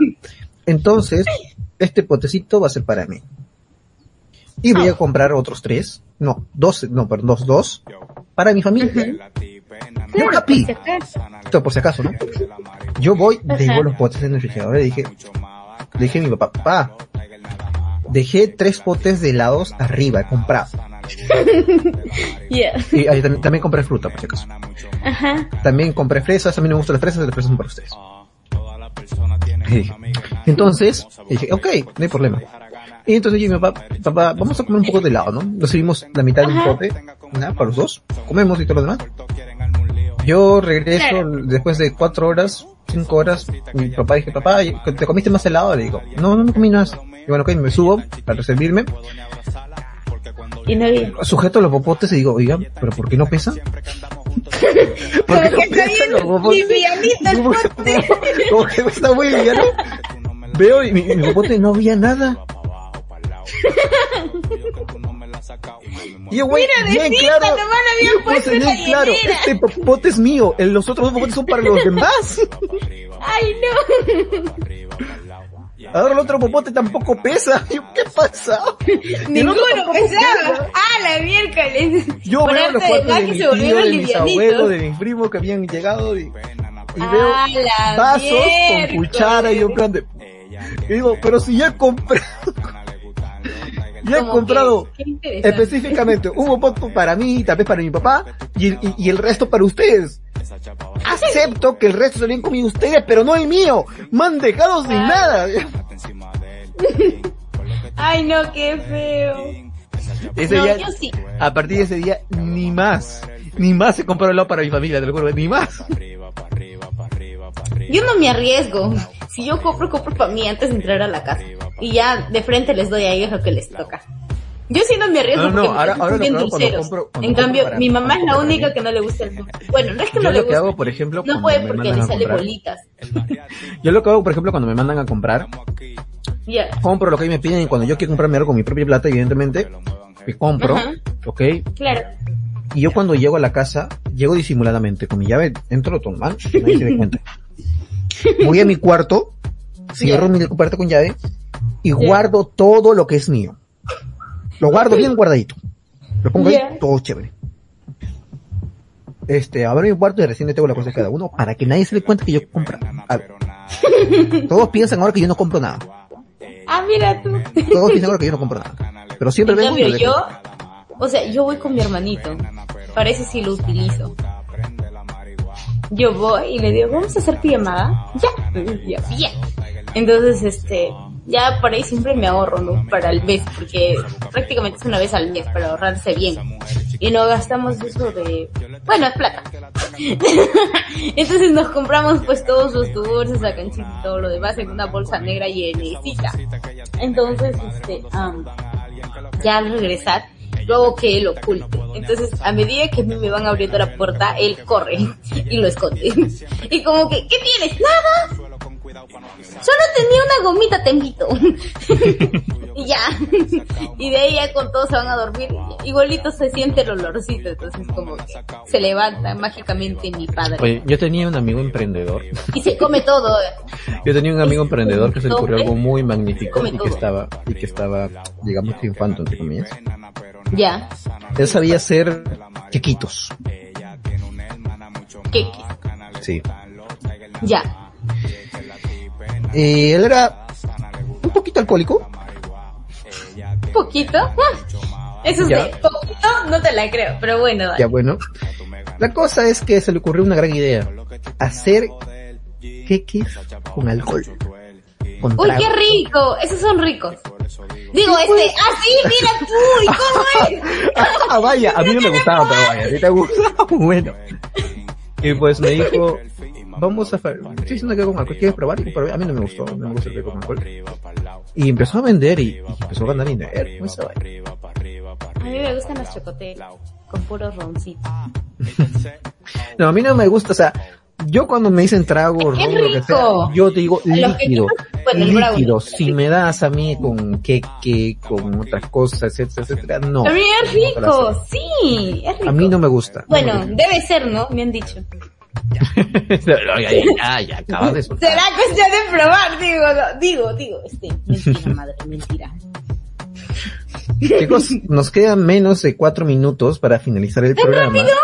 Entonces, este potecito va a ser para mí. Y voy a comprar otros tres, no, dos, no, perdón, dos, dos, para mi familia. Yo Claro, capi, por si acaso. esto por si acaso, ¿no? Yo voy, dejo los potes en el refrigerador y dije, le dije a mi papá, papá, dejé tres potes de helados arriba, he comprado. Yeah. Y ahí también, también compré fruta, por si acaso. Ajá. También compré fresas, a mí no me gustan las fresas, las fresas son para ustedes. Dije, Entonces, dije, ok, no hay problema. Y entonces yo y mi papá, papá, vamos a comer un poco de helado, ¿no? Servimos la mitad de un pote, ¿no? Para los dos, comemos y todo lo demás. Yo regreso Claro. después de cuatro horas, cinco horas, mi papá dije, papá, ¿te comiste más helado? Le digo, no, no me comí nada. Y bueno, ok, me subo para servirme, Y no había. sujeto los popotes y digo, oiga, ¿pero por qué no pesa? ¿Por qué no bien los popotes? Como que está muy liviano. Veo y mi, mi popote no había nada. Y yo, güey, Mira, bien claro. hermana había yo puse bien claro, este popote es mío, los otros dos popotes son para los demás. Ay, no. Ahora el otro popote tampoco pesa. Yo, ¿qué pasa? Ninguno pesaba. pesa. Ah, la miércoles. Yo Por veo los de cuartos de magia mi tío, de mis abuelos, de mis primos que habían llegado y, y Ah, veo la vasos con miércoles. cuchara y yo en plan de... Y digo, pero si ya he comprado... ya he comprado que, específicamente un popote para mí, tal vez para mi papá y, y, y el resto para ustedes. Acepto que el resto se lo han comido ustedes, pero no el mío. Me han dejado sin nada. Ay, no, qué feo. Ese No, día, yo sí. a partir de ese día, ni más. Ni más se compró helado para mi familia, te lo juro, ni más. Yo no me arriesgo. Si yo compro, compro para mí antes de entrar a la casa. Y ya de frente les doy a ellos lo que les toca. Yo sí no me arriesgo No, no, porque ahora- ahora bien dulceros. compro- en cambio, para- mi mamá es la única que no le gusta el dulce. Bueno, no es que Yo no le lo que guste. hago, por ejemplo, no puede porque le sale bolitas. Yo lo que hago, por ejemplo, cuando me mandan a comprar, Ya. compro lo que me piden y cuando yo quiero comprarme algo con mi propia plata, evidentemente, me compro, Ajá. ¿ok? Claro. Y yo cuando llego a la casa, llego disimuladamente, con mi llave, entro normal, nadie se dé cuenta. Voy a mi cuarto, cierro mi cuarto con llave, y guardo todo lo que es mío. Lo guardo bien guardadito. Lo pongo ahí, todo chévere. Este, abro mi cuarto y recién le tengo la cosa de cada uno para que nadie se dé cuenta que yo compro. Todos piensan ahora que yo no compro nada. Ah, mira tú. Todos piensan ahora que yo no compro nada. Pero siempre En vengo cambio, yo, o sea, yo voy con mi hermanito. Parece si lo utilizo. Yo voy y le digo, vamos a hacer pijamada. Ya, ya, bien. Entonces, este, ya por ahí siempre me ahorro, ¿no? Para el mes, porque prácticamente es una vez al mes para ahorrarse bien. Y no gastamos eso de, bueno, es plata. Entonces nos compramos pues todos los dulces, la canchita y todo lo demás en una bolsa negra llenecita. Entonces, este, am, ya al regresar, luego que él oculte. Entonces, a medida que me van abriendo la puerta, él corre y lo esconde. Y como que, ¿qué tienes? Nada. Solo tenía una gomita, te invito. y ya. y de ahí ya con todos se van a dormir. Igualito se siente el olorcito, entonces como que se levanta mágicamente mi padre. Oye, yo tenía un amigo emprendedor. Y se come todo. Yo tenía un amigo emprendedor que se le ocurrió algo muy magnífico y que estaba, y que estaba, digamos, triunfando entre comillas. Ya. Él sabía hacer quequitos. ¿Qué? Sí. Ya. Y él era un poquito alcohólico. ¿Poquito? Ah, Eso es Ya. de poquito, no te la creo, pero bueno, dale. Ya bueno. La cosa es que se le ocurrió una gran idea. Hacer queques con alcohol. Con Uy, qué rico, esos son ricos. Digo, este, ah sí, mira tú, ¿y cómo es? Ah, vaya, a mí no me gustaba, pero vaya, a ti te gusta. Bueno. Y pues me dijo, vamos a hacer, estoy diciendo que con alcohol, ¿quieres probar? Y probé. a mí no me gustó, no me gusta el que con alcohol. Y empezó a vender y, y empezó a ganar dinero. A mí me gustan los chocoteles con puro roncito. No, a mí no me gusta, o sea, yo cuando me dicen trago, ¡Qué ron, lo que sea, yo te digo líquido, bueno, brownie. líquido. Si me das a mí con queque, con otras cosas, etcétera, etcétera, no. A mí es rico, sí, es rico. A mí no me gusta. no Bueno, debe ser, ¿no? Me han dicho. ya, ya, ya, acabas de soltar. Será cuestión de probar, digo, no, digo, digo, este, mentira, madre, mentira. Chicos, nos quedan menos de cuatro minutos para finalizar el programa. rápido?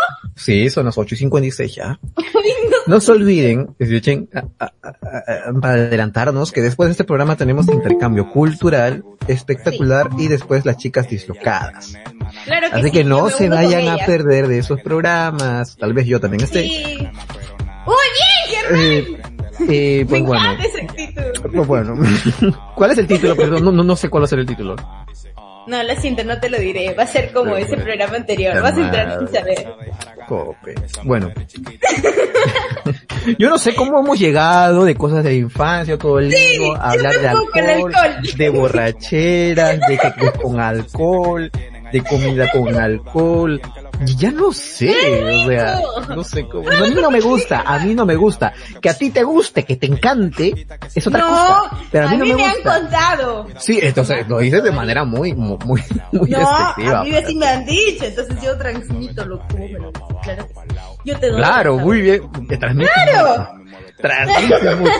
Sí, son las ocho y cincuenta y seis ya. No se olviden, escuchen, a- a- a- a- para adelantarnos, que después de este programa tenemos intercambio cultural espectacular y después las chicas dislocadas. Claro que Así sí, que no se vayan a perder de esos programas. Tal vez yo también esté. Sí. ¡Uy, bien, Germán! Eh, eh, pues me bueno. encanta esa actitud. Pues bueno. ¿Cuál es el título? Perdón, no, no, no sé cuál va a ser el título. No, lo siento, no te lo diré. Va a ser como ese programa anterior. Vas a entrar sin saber. Cope. Bueno. Yo no sé cómo hemos llegado de cosas de infancia, todo el libro, a hablar de alcohol. de borracheras, de que con alcohol, de comida con alcohol, Ya no sé, o sea, no sé cómo. A mí no me gusta, a mí no me gusta. Que a ti te guste, que te encante, es otra no, cosa. Pero a mí, no me, me gusta. han contado. Sí, entonces lo dices de manera muy, muy, muy, No, a mí sí me han dicho, entonces yo transmito lo me Claro que sí. Yo te doy. Claro, muy bien. Te transmite Claro. mucho. Transmite mucho.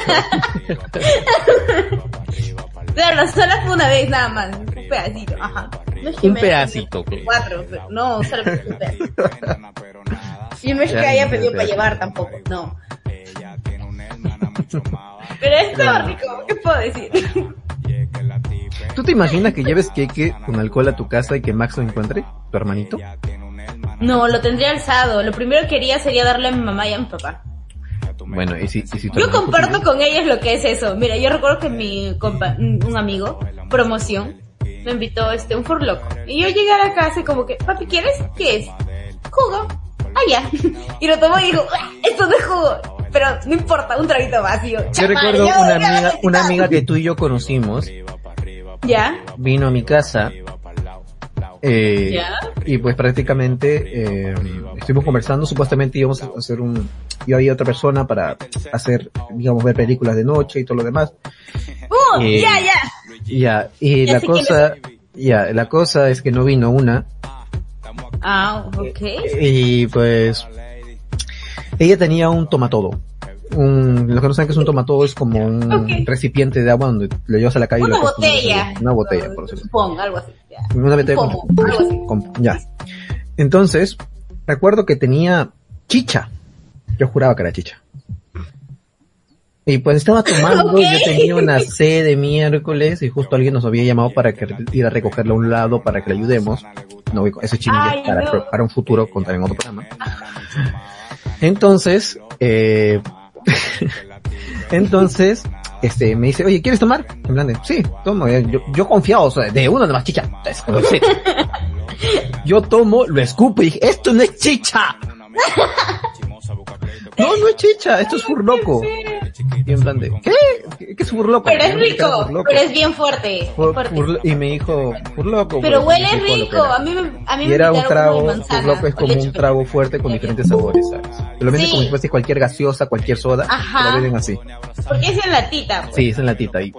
Claro, solo fue una vez nada más, un pedacito, ajá. No es que Un me- pedacito, pues. Cuatro, pero no, solo fue un pedacito. Y no es que Ya, haya pedido para llevar tampoco, no. Pero estaba rico, ¿qué puedo decir? ¿Tú te imaginas que lleves queque con alcohol a tu casa y que Max lo encuentre? ¿Tu hermanito? No, lo tendría alzado. Lo primero que haría sería darle a mi mamá y a mi papá. Bueno, y si, y si Yo comparto con ellos lo que es eso. Mira, yo recuerdo que mi compa, un amigo, promoción, me invitó este un furloco. Y yo llegué a la casa y como que, papi, ¿quieres? ¿Qué es? Jugo. Ah, ya. Y lo tomó y dijo, "Ah, esto no es jugo. Pero no importa, un traguito vacío. Yo recuerdo una amiga, una amiga que tú y yo conocimos, ¿Ya? vino a mi casa, eh, y pues prácticamente, eh, estuvimos conversando, supuestamente íbamos a hacer un, yo había otra persona para hacer, digamos, ver películas de noche y todo lo demás. ¡Uh! Eh, ya, ya. Ya, y Ya la cosa, ya, la cosa es que no vino una, Ah, ok. y pues, ella tenía un tomatodo. Un, los que no saben que es un tomatodo es como un recipiente de agua donde lo llevas a la calle y Una lo acostumbras a botella. Una botella, por decirlo. Supongo, algo así. ya. Una botella con, Como, algo así. con- ya. Entonces, recuerdo que tenía chicha. Yo juraba que era chicha. Y pues estaba tomando, yo tenía una sed de miércoles y justo alguien nos había llamado para que ir a recogerla a un lado para que le ayudemos. No, ese chingue para, no. para un futuro contar en otro programa. Entonces, eh, entonces, este, me dice, oye, ¿quieres tomar? En plan de, sí, tomo. Eh, Yo, yo confiado, o sea, de más chicha. Yo tomo, lo escupo y dije, esto no es chicha. No, no es chicha, esto es furloco. Y en plan de, ¿qué? ¿Qué, es furloco? Pero es no rico, pero es bien fuerte. Y me dijo, furloco. Pero huele rico, a mí me, a mí Y me era un trago, manzana, furloco es como un trago fuerte con diferentes sabores, ¿sabes? Te lo venden Sí. como si fuese cualquier gaseosa, cualquier soda, Ajá. te lo venden así. Porque es en latita. pues. Sí, es en latita y,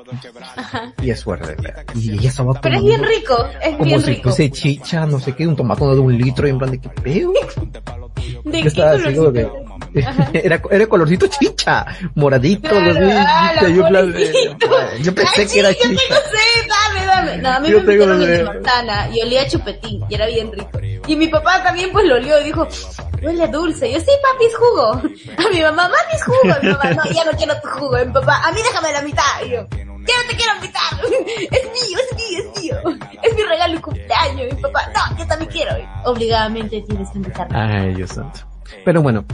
Ajá. y es fuerte. ¿verdad? Y ella estaba Pero es bien rico, es como bien si rico. fuese chicha, no sé qué, un tomatón de un litro y en plan de qué peo. ¿De Yo qué estaba así como que, era, era colorcito chicha, moradito, Claro, ah, chicha, yo, plan yo pensé Ay, que era Yo chicha. tengo sed, dame, dame. No, a mí Yo me el de y olía a chupetín y era bien rico. Y mi papá también pues lo olió y dijo, huele dulce. Yo, sí papi, es jugo. A mi mamá, mami, es jugo. Mi mamá, no, ya no quiero tu jugo. Mi papá, a mí déjame la mitad. Y yo, ya no te quiero mitad. Es mío, es mío, es mío. Es mi regalo de cumpleaños. Mi papá, no, yo también quiero. Obligadamente tienes que invitarme. Ay, Dios santo. Pero bueno,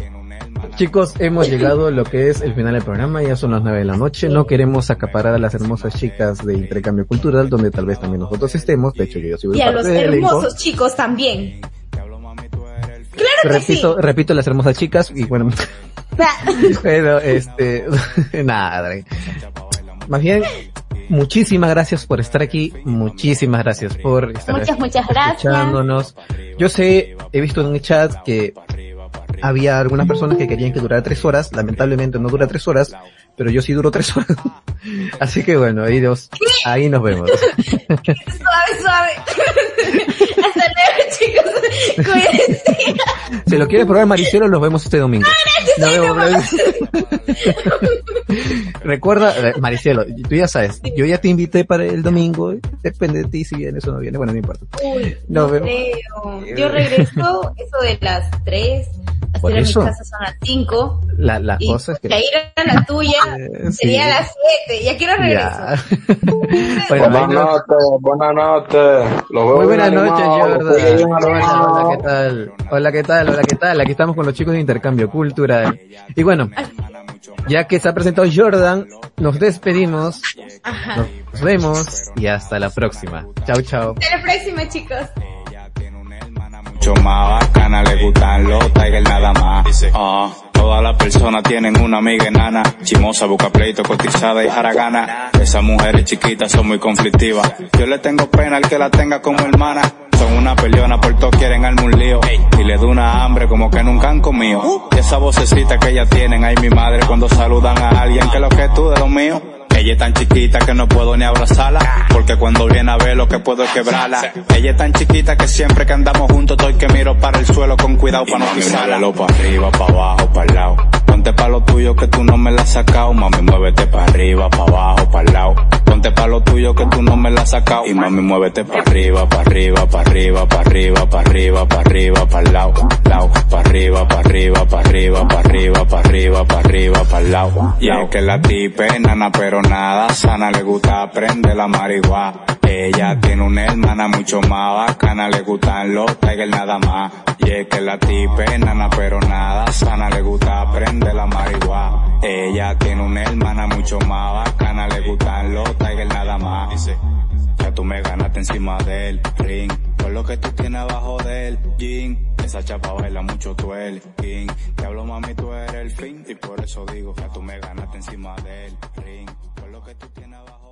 chicos, hemos llegado a lo que es el final del programa, ya son las nueve de la noche, no queremos acaparar a las hermosas chicas de intercambio cultural, donde tal vez también nosotros estemos, de hecho yo ya soy Y a los hermosos chicos también. Claro que Repito, sí. repito las hermosas chicas, y bueno, pero este, nada, más bien, muchísimas gracias por estar aquí, muchísimas gracias por estar Muchas, muchas gracias. escuchándonos. Yo sé, he visto en el chat que había algunas personas que querían que durara tres horas, lamentablemente no dura tres horas, pero yo sí duro tres horas. Así que bueno, ahí, nos- ahí nos vemos. Suave, suave. Chicos. Cuídense. Si lo quiere probar Maricelo, nos vemos este domingo. Nos vemos. Recuerda, eh, Maricelo, tú ya sabes, yo ya te invité para el domingo, depende de ti si vienes o no vienes, bueno, no importa. Uy, No no, veo. Yo regreso eso de las 3. Por mi eso. casa son las 5. La, la Y cosa es que... la ir a la tuya sería a las 7. Ya quiero bueno, Buenas noches, buenas noches. Muy buenas noches, Jordan. Hola, ¿qué tal? Hola, ¿qué tal? Hola, ¿qué tal? Aquí estamos con los chicos de intercambio cultural. Y bueno, ya que se ha presentado Jordan, nos despedimos, Ajá. nos vemos y hasta la próxima. Chao, chao. Hasta la próxima, chicos. Mucho más bacana, le gustan los Tiger nada más. Ah, todas las personas tienen una amiga enana, chimosa, busca pleito, cotizada y jaragana. Esas mujeres chiquitas son muy conflictivas. Yo le tengo pena al que la tenga como hermana. Son una peleona, por todos quieren armar un lío. Y le da una hambre como que nunca han comido. Y esa vocecita que ellas tienen, ay mi madre, cuando saludan a alguien, que lo que tú de lo mío. Ella es tan chiquita que no puedo ni abrazarla, porque cuando viene a ver lo que puedo es quebrarla. Ella es tan chiquita que siempre que andamos juntos estoy que miro para el suelo con cuidado para no pisarla. para arriba, para abajo, para el lado. Ponte pa' lo tuyo que tú no me la has sacado, mami muévete para arriba, para abajo, para el lado. Ponte pa' lo tuyo que tú no me la has sacado y mami muévete para arriba, para arriba, para arriba, para arriba, para arriba, para arriba, para el lado, lado, para arriba, para arriba, para arriba, para arriba, para arriba, para arriba, para el lado. Y es que la tipe nana pero nada sana, le gusta aprender la marihuana. Ella tiene una hermana mucho más bacana, le gustan los tigers nada más. Y es que la tipe nana pero nada sana, le gusta aprender la marihuana. Ella tiene una hermana mucho más bacana, le gustan los tigers nada más. Tú me ganaste encima del ring, por lo que tú tienes abajo del jean. Esa chapa baila mucho tú el king. Te hablo mami, tú eres el fin. Y por eso digo, ya tú me ganaste encima del ring. Por lo que tú tienes abajo